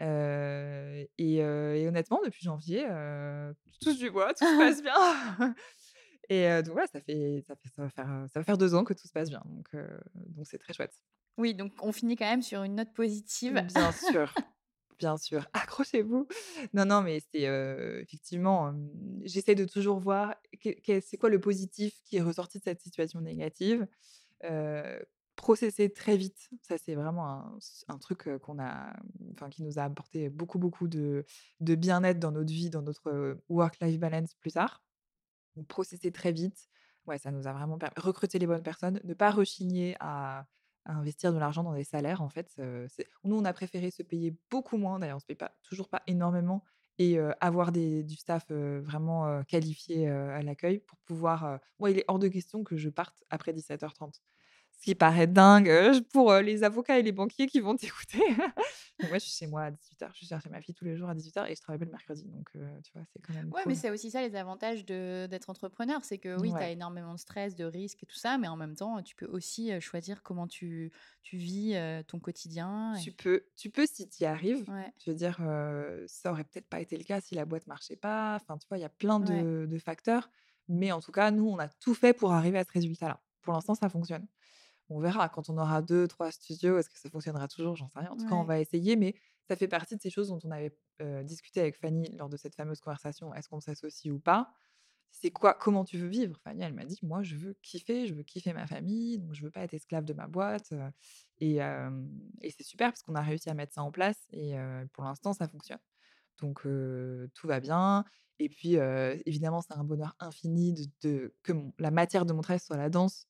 Et honnêtement, depuis janvier, je touche du bois, tout se passe bien et donc voilà, ça fait ça fait ça va faire, ça va faire 2 ans que tout se passe bien, donc donc c'est très chouette. Oui, donc on finit quand même sur une note positive. Bien sûr, bien sûr, accrochez-vous. Non, non, mais c'est, effectivement, j'essaie de toujours voir c'est quoi le positif qui est ressorti de cette situation négative, processer très vite. Ça, c'est vraiment un, truc qu'on a, enfin, qui nous a apporté beaucoup, beaucoup de, bien-être dans notre vie, dans notre work-life balance plus tard. Donc, processer très vite. Ouais, ça nous a vraiment permis. Recruter les bonnes personnes, ne pas rechigner à, investir de l'argent dans des salaires. En fait, nous, on a préféré se payer beaucoup moins. D'ailleurs, on se paye pas, toujours pas énormément et avoir des, du staff vraiment qualifié à l'accueil pour pouvoir. moi, il est hors de question que je parte après 17h30 ce qui paraît dingue pour les avocats et les banquiers qui vont t'écouter. moi, je suis chez moi à 18h. Je cherche ma fille tous les jours à 18h et je travaille le mercredi. Donc, tu vois, c'est quand même. Ouais, mais c'est aussi ça les avantages d'être entrepreneur. C'est que oui, tu as énormément de stress, de risques et tout ça, mais en même temps, tu peux aussi choisir comment tu, tu vis ton quotidien. Tu peux, tu peux si tu y arrives. Je veux dire, ça aurait peut-être pas été le cas si la boîte marchait pas. Enfin, tu vois, il y a plein de, de facteurs. Mais en tout cas, nous, on a tout fait pour arriver à ce résultat-là. Pour l'instant, ça fonctionne. On verra quand on aura deux, trois studios, est-ce que ça fonctionnera toujours J'en sais rien. En tout cas, on va essayer, mais ça fait partie de ces choses dont on avait discuté avec Fanny lors de cette fameuse conversation. Est-ce qu'on s'associe ou pas? C'est quoi Comment tu veux vivre? Fanny, elle m'a dit, moi, je veux kiffer, je veux kiffer ma famille, donc je veux pas être esclave de ma boîte. et, et c'est super parce qu'on a réussi à mettre ça en place et pour l'instant, ça fonctionne. Donc tout va bien. Et puis, évidemment, c'est un bonheur infini de, que la matière de mon travail soit la danse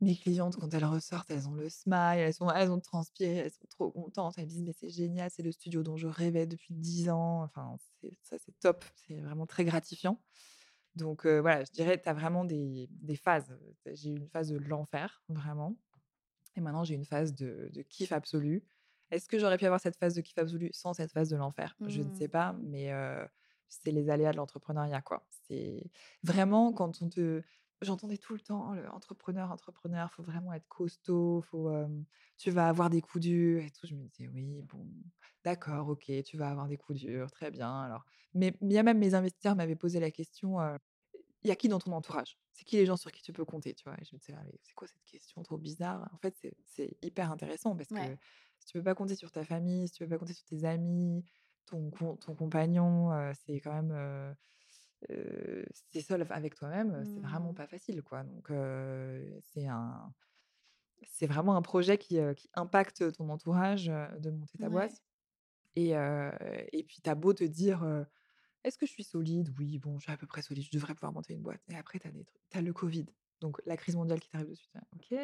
mes clientes, quand elles ressortent, elles ont le smile, elles, sont, elles ont transpiré, elles sont trop contentes. Elles disent Mais c'est génial, c'est le studio dont je rêvais depuis 10 ans. Enfin, ça, c'est top. C'est vraiment très gratifiant. Donc, voilà, je dirais, tu as vraiment des, des phases. J'ai eu une phase de l'enfer, vraiment. Et maintenant, j'ai une phase de, de kiff absolu. Est-ce que j'aurais pu avoir cette phase de kiff absolu sans cette phase de l'enfer? Je ne sais mmh. pas, mais c'est les aléas de l'entrepreneuriat, quoi. C'est vraiment quand on te J'entendais tout le temps: «Oh, entrepreneur, entrepreneur, faut vraiment être costaud, faut, tu vas avoir des coups durs et tout». Je me disais: «Oui, bon, d'accord, OK, tu vas avoir des coups durs, très bien alors». Mais bien même mes investisseurs m'avaient posé la question, «Il y a qui dans ton entourage? C'est qui les gens sur qui tu peux compter?» tu vois? Et je me disais: «Ah c'est quoi cette question trop bizarre?» en fait, c'est hyper intéressant parce que si tu peux pas compter sur ta famille, si tu peux pas compter sur tes amis, ton ton compagnon, c'est quand même, c'est seul avec toi-même, c'est vraiment mmh. pas facile, quoi. Donc, c'est un, c'est vraiment un projet qui, qui impacte ton entourage de monter ta boîte. Et, et puis, t'as beau te dire, est-ce que je suis solide? Oui, bon, je suis à peu près solide, je devrais pouvoir monter une boîte. Et après, t'as, des as le Covid. Donc, la crise mondiale qui t'arrive dessus. Ok,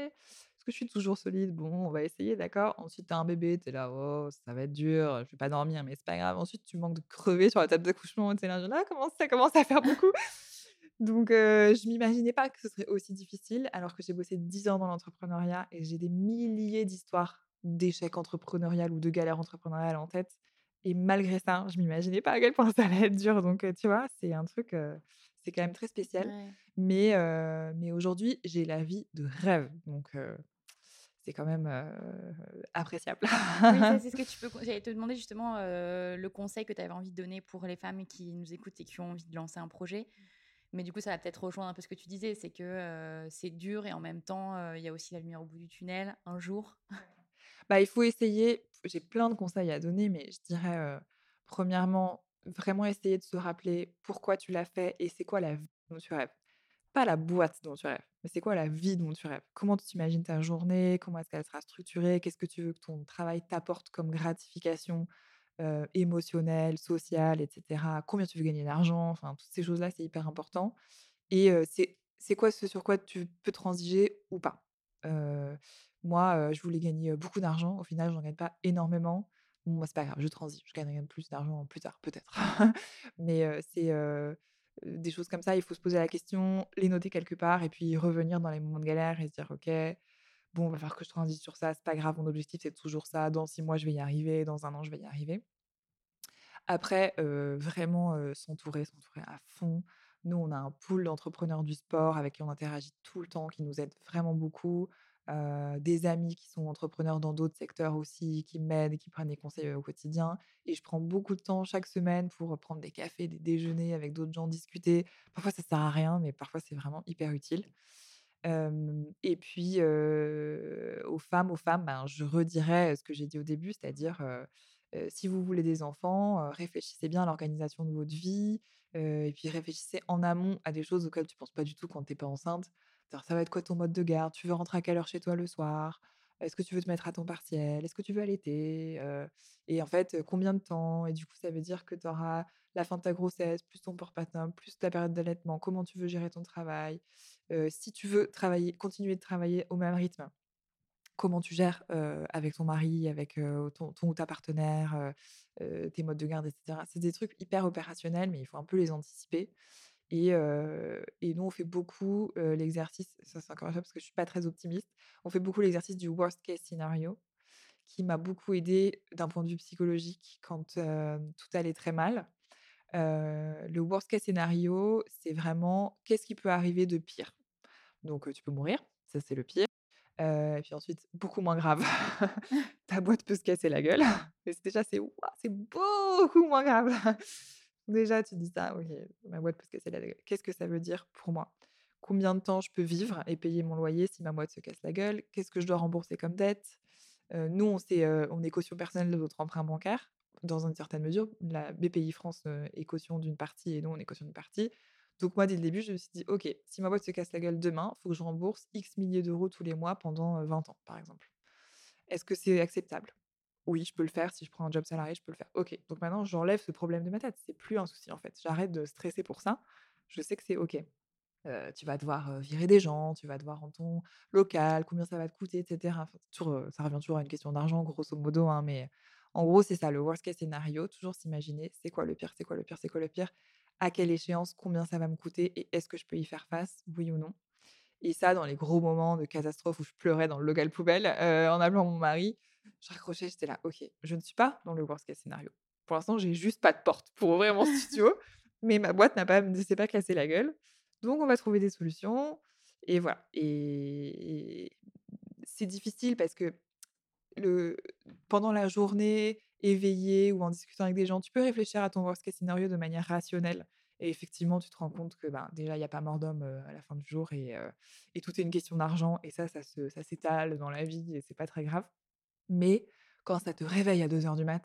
que je suis toujours solide Bon, on va essayer, d'accord? Ensuite, tu as un bébé, tu es là, oh, ça va être dur, je vais pas dormir, mais c'est pas grave. Ensuite, tu manques de crever sur la table d'accouchement, tu es là, là, comment ça commence à faire beaucoup? Donc, je m'imaginais pas que ce serait aussi difficile, alors que j'ai bossé 10 ans dans l'entrepreneuriat et j'ai des milliers d'histoires d'échecs entrepreneuriales ou de galères entrepreneuriales en tête. Et malgré ça, je m'imaginais pas à quel point ça allait être dur. Donc, tu vois, c'est un truc c'est quand même très spécial. Mais, mais aujourd'hui, j'ai la vie de rêve. Donc, c'est quand même appréciable. oui, c'est ce que tu peux. J'allais te demander justement le conseil que tu avais envie de donner pour les femmes qui nous écoutent et qui ont envie de lancer un projet. Mais du coup, ça va peut-être rejoindre un peu ce que tu disais, c'est que c'est dur et en même temps, il y a aussi la lumière au bout du tunnel un jour. Bah, il faut essayer. J'ai plein de conseils à donner, mais je dirais, premièrement, vraiment essayer de se rappeler pourquoi tu l'as fait et c'est quoi la vie dont tu rêves. Pas la boîte dont tu rêves, mais c'est quoi la vie dont tu rêves? Comment tu t'imagines ta journée, comment est-ce qu'elle sera structurée, qu'est-ce que tu veux que ton travail t'apporte comme gratification émotionnelle, sociale, etc. Combien tu veux gagner d'argent, enfin, toutes ces choses-là, c'est hyper important. Et c'est quoi ce sur quoi tu peux transiger ou pas? moi, je voulais gagner beaucoup d'argent. Au final, j'en gagne pas énormément. Moi, c'est pas grave, je transige, je gagnerai plus d'argent plus tard, peut-être. Mais c'est des choses comme ça, il faut se poser la question, les noter quelque part et puis revenir dans les moments de galère et se dire, OK, bon, il va falloir que je transige sur ça, c'est pas grave, mon objectif, c'est toujours ça. Dans six mois, je vais y arriver, dans un an, je vais y arriver. Après, vraiment s'entourer, s'entourer à fond. Nous, on a un pool d'entrepreneurs du sport avec qui on interagit tout le temps, qui nous aident vraiment beaucoup des amis qui sont entrepreneurs dans d'autres secteurs aussi, qui m'aident qui prennent des conseils au quotidien. Et je prends beaucoup de temps chaque semaine pour prendre des cafés, des déjeuners avec d'autres gens, discuter. Parfois, ça sert à rien, mais parfois, c'est vraiment hyper utile. et puis, aux femmes, aux femmes, ben, je redirais ce que j'ai dit au début, c'est-à-dire, si vous voulez des enfants, réfléchissez bien à l'organisation de votre vie, et puis réfléchissez en amont à des choses auxquelles tu ne penses pas du tout quand tu n'es pas enceinte Ça va être quoi ton mode de garde? Tu veux rentrer à quelle heure chez toi le soir? Est-ce que tu veux te mettre à temps partiel? Est-ce que tu veux allaiter Heu et en fait, combien de temps? Et du coup, ça veut dire que tu auras la fin de ta grossesse, plus ton postpartum, plus ta période d'allaitement. Comment tu veux gérer ton travail? Heu, si tu veux travailler continuer de travailler au même rythme, comment tu gères, heu, avec ton mari, avec, heu, ton ton ou ta partenaire, tes modes de garde et cetera? C'est des trucs hyper opérationnels, mais il faut un peu les anticiper et nous, on fait beaucoup, l'exercice ça, c'est encore une fois parce que je suis pas très optimiste. On fait beaucoup l'exercice du worst case scenario qui m'a beaucoup aidée d'un point de vue psychologique quand, tout allait très mal. Le worst case scenario, c'est vraiment qu'est-ce qui peut arriver de pire? Donc, tu peux mourir, ça c'est le pire. Et puis ensuite, beaucoup moins grave, ta boîte peut se casser la gueule. Mais déjà, c'est beaucoup moins grave. Déjà, tu dis ça: «OK, ma boîte peut se casser la gueule». Qu'est-ce que ça veut dire pour moi? Combien de temps je peux vivre et payer mon loyer si ma boîte se casse la gueule? Qu'est-ce que je dois rembourser comme dette? Nous, on on est caution personnelle de notre emprunt bancaire, dans une certaine mesure. La BPI France, est caution d'une partie et nous, on est caution d'une partie. Donc moi, dès le début, je me suis dit: «OK, si ma boîte se casse la gueule demain, il faut que je rembourse X milliers d'euros tous les mois pendant, heu, 20 ans», par exemple. Est-ce que c'est acceptable? Oui, je peux le faire. Si je prends un job salarié, je peux le faire. OK, donc maintenant, j'enlève ce problème de ma tête. C'est plus un souci, en fait. J'arrête de stresser pour ça. Je sais que c'est OK. Tu vas devoir, virer des gens, tu vas devoir rendre ton local, combien ça va te coûter et cetera. Enfin, toujours, ça revient toujours à une question d'argent, grosso modo, hein, mais en gros, c'est ça, le worst case scenario, toujours s'imaginer: «C'est quoi le pire? C'est quoi le pire? C'est quoi le pire? À quelle échéance? Combien ça va me coûter et est-ce que je peux y faire face? Oui ou non?» et ça, dans les gros moments de catastrophe où je pleurais dans le local poubelle, en appelant mon mari, je raccrochais, j'étais là: «OK, je ne suis pas dans le worst case scenario. Pour l'instant, j'ai juste pas de porte pour ouvrir mon studio, mais ma boîte n'a pas ne s'est pas cassée la gueule, donc on va trouver des solutions» et voilà et c'est difficile parce que le pendant la journée, éveillée ou en discutant avec des gens, tu peux réfléchir à ton worst case scenario de manière rationnelle et effectivement, tu te rends compte que, ben, déjà, il y a pas mort d'homme, heu, à la fin du jour et heu et tout est une question d'argent et ça, ça ça s'étale dans la vie et c'est pas très grave. Mais quand ça te réveille à 2:00 du mat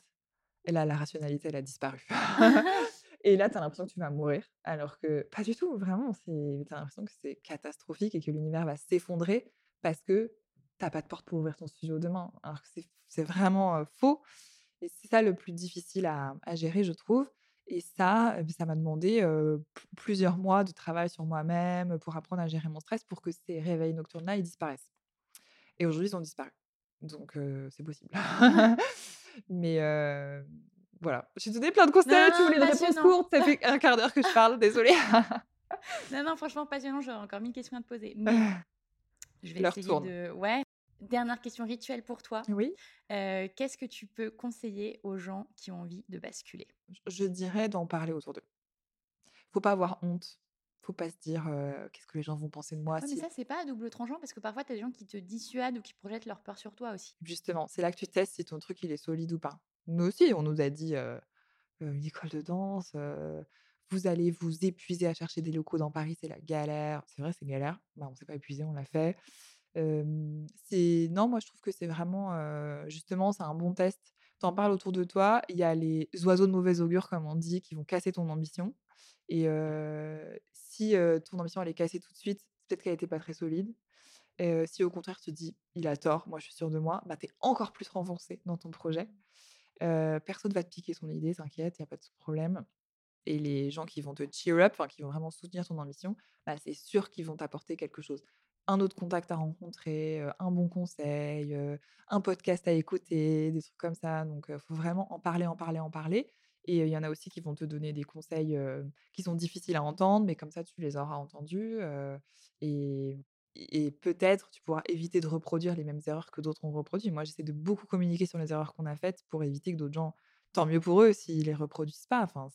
et là, la rationalité, elle a disparu. Et là, tu as l'impression que tu vas mourir alors que pas du tout, vraiment, tu as l'impression que c'est catastrophique et que l'univers va s'effondrer parce que tu as pas de porte pour ouvrir ton studio demain, alors que c'est vraiment, faux. Et c'est ça le plus difficile à à gérer, je trouve. Et ça, beh, ça m'a demandé, plusieurs mois de travail sur moi-même pour apprendre à gérer mon stress pour que ces réveils nocturnes-là, ils disparaissent. Et aujourd'hui, ils ont disparu, donc c'est possible. Mais heu, voilà, j'ai donné plein de Non, conseils, tu non, voulais une réponse courte, ça fait 1/4 d'heure que je parle, désolée. Non, non, franchement passionnant, j'aurais encore 1000 questions à te poser, mais je vais essayer tourne. de ouais. Dernière question rituelle pour toi, Oui? qu'est-ce que tu peux conseiller aux gens qui ont envie de basculer? Je dirais d'en parler autour d'eux. Faut pas avoir honte, faut pas se dire, «Qu'est-ce que les gens vont penser de moi Ouais, mais si» ça, c'est pas à double tranchant parce que parfois, tu as des gens qui te dissuadent ou qui projettent leur peur sur toi aussi. Justement, c'est là que tu testes si ton truc, il est solide ou pas. Nous aussi, on nous a dit, «Une école de danse, vous allez vous épuiser à chercher des locaux dans Paris, c'est la galère». C'est vrai, c'est galère. Bah, on s'est pas épuisés, on l'a fait. C'est non, moi, je trouve que c'est vraiment, justement, c'est un bon test. Tu en parles autour de toi, il y a les oiseaux de mauvais augure, comme on dit, qui vont casser ton ambition et heu, si, ton ambition, elle est cassée tout de suite, peut-être qu'elle était pas très solide si au contraire, tu te dis: «Il a tort, moi, je suis sûre de moi», bah, tu es encore plus renforcée dans ton projet. Heu, personne va te piquer son idée, t'inquiète, il y a pas de problème et les gens qui vont te cheer up, qui vont vraiment soutenir ton ambition, bah, c'est sûr qu'ils vont t'apporter quelque chose. Un autre contact à rencontrer, un bon conseil, un podcast à écouter, des trucs comme ça donc heu, faut vraiment en parler, en parler, en parler et il y en a aussi qui vont te donner des conseils, qui sont difficiles à entendre mais comme ça, tu les auras entendus, et peut-être, tu pourras éviter de reproduire les mêmes erreurs que d'autres ont reproduit. Moi, j'essaie de beaucoup communiquer sur les erreurs qu'on a faites pour éviter que d'autres gens tant mieux pour eux s'ils les reproduisent pas, enfin,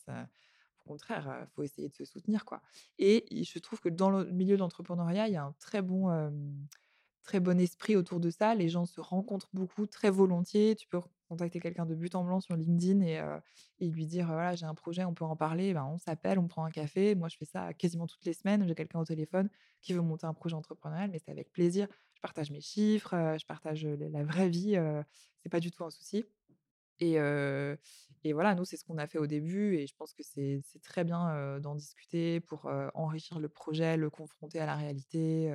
au contraire, heu, faut essayer de se soutenir, quoi et il je trouve que dans le milieu de l'entrepreneuriat, il y a un très bon, très bon esprit autour de ça. Les gens se rencontrent beaucoup, très volontiers. Tu peux contacter quelqu'un de but en blanc sur LinkedIn et lui dire: «Voilà, j'ai un projet, on peut en parler», ben, on s'appelle, on prend un café. Moi, je fais ça quasiment toutes les semaines. J'ai quelqu'un au téléphone qui veut monter un projet entrepreneurial, mais c'est avec plaisir. Je partage mes chiffres, je partage, la vraie vie, heu, c'est pas du tout un souci Et, et voilà, nous, c'est ce qu'on a fait au début. Et je pense que c'est très bien d'en discuter pour enrichir le projet, le confronter à la réalité.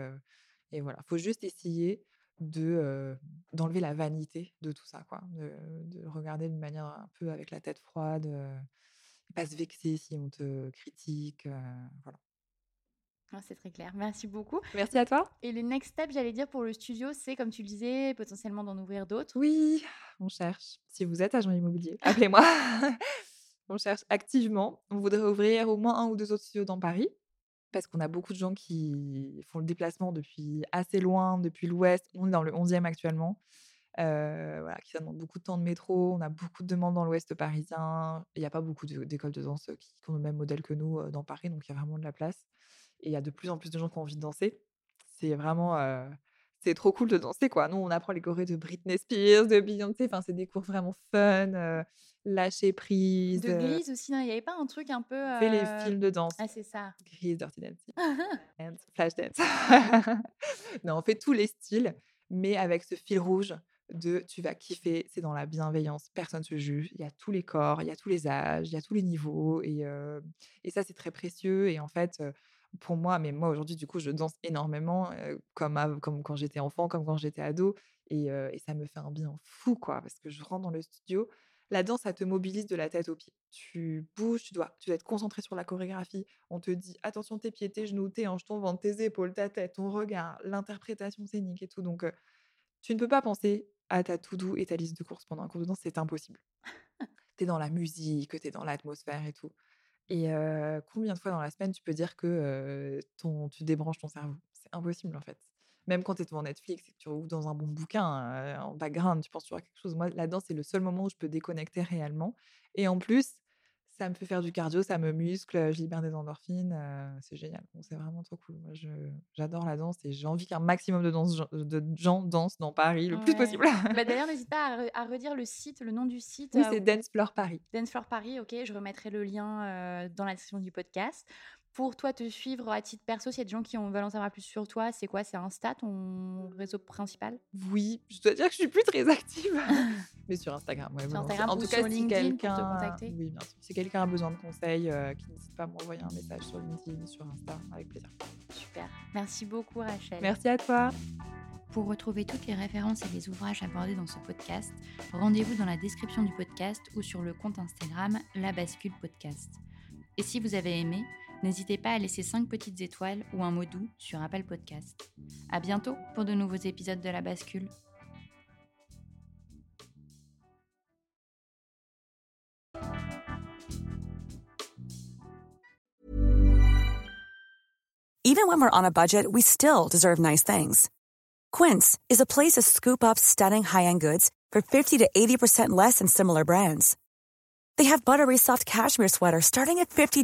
Et voilà, il faut juste essayer de d'enlever la vanité de tout ça, quoi. De, de, regarder d'une manière un peu avec la tête froide, et pas se vexer si on te critique. voilà. Ah, c'est très clair. Merci beaucoup. Merci à toi. Et les next steps, j'allais dire, pour le studio, c'est, comme tu le disais, potentiellement d'en ouvrir d'autres. Oui, on cherche. Si vous êtes agent immobilier, appelez-moi. on cherche activement. On voudrait ouvrir au moins un ou deux autres studios dans Paris. Parce qu'on a beaucoup de gens qui font le déplacement depuis assez loin, depuis l'ouest. On est dans le 11e actuellement. Euh, qui demande beaucoup de temps de métro. On a beaucoup de demandes dans l'ouest parisien. Il n'y a pas beaucoup d'écoles de, danse qui, qui, ont le même modèle que nous dans Paris, donc il y a vraiment de la place. Et il y a de plus en plus de gens qui ont envie de danser. C'est vraiment. C'est trop cool de danser, quoi. Nous, on apprend les chorés de Britney Spears, de Beyoncé. Enfin, c'est des cours vraiment fun, lâcher prise. De Grise aussi, il n'y avait pas un truc un peu. Fait les films de danse. Ah, c'est ça. Grise, Dirty Dancing. dance, flash dance. non, on fait tous les styles, mais avec ce fil rouge de tu vas kiffer, c'est dans la bienveillance, personne ne se juge, il y a tous les corps, il y a tous les âges, il y a tous les niveaux, et, et ça c'est très précieux, et en fait, pour moi, mais moi aujourd'hui, du coup, je danse énormément, comme, comme quand j'étais enfant, comme quand j'étais ado. Et, et, ça me fait un bien fou, quoi, parce que je rentre dans le studio. La danse, ça te mobilise de la tête aux pieds. Tu bouges, tu dois, tu dois être concentré sur la chorégraphie. On te dit attention, tes pieds, tes genoux, tes hanches, ton ventre, tes épaules, ta tête, ton regard, l'interprétation scénique et tout. Donc, tu ne peux pas penser à ta tout doux et ta liste de courses pendant un cours de danse, c'est impossible. tu es dans la musique, tu es dans l'atmosphère et tout. Et combien de fois dans la semaine tu peux dire que ton, tu débranches ton cerveau? C'est impossible en fait. Même quand tu es devant Netflix et que tu ouvres dans un bon bouquin, en background, tu penses toujours à quelque chose. Moi, la danse, c'est le seul moment où je peux déconnecter réellement. Et en plus, ça me fait faire du cardio, ça me muscle, je libère des endorphines, c'est génial. c'est vraiment trop cool. Moi, j'adore la danse et j'ai envie qu'un maximum de, danse, de gens dansent dans Paris le plus possible. bah, D'ailleurs, n'hésite pas à, redire le site, le nom du site. Oui, c'est Dance Floor Paris. Dance Floor Paris, ok. Je remettrai le lien dans la description du podcast pour toi te suivre à titre perso, s'il y a des gens qui veulent en savoir plus sur toi, c'est quoi? C'est Insta, ton réseau principal? Oui, je dois dire que je suis plus très active, mais sur Instagram. Ouais, sur Instagram en tout cas, si quelqu'un, oui, bien sûr. Si quelqu'un a besoin de conseils, euh, qui n'hésite pas à m'envoyer un message sur LinkedIn, sur Insta, avec plaisir. Super. Merci beaucoup, Rachel. Merci à toi. Pour retrouver toutes les références et les ouvrages abordés dans ce podcast, rendez-vous dans la description du podcast ou sur le compte Instagram La Bascule Podcast. Et si vous avez aimé, n'hésitez pas à laisser 5 petites étoiles ou un mot doux sur Apple Podcast. À bientôt pour de nouveaux épisodes de La Bascule. Even when we're on a budget, we still deserve nice things. Quince is a place to scoop up stunning high-end goods for 50 to 80% less than similar brands. They have buttery soft cashmere sweaters starting at $50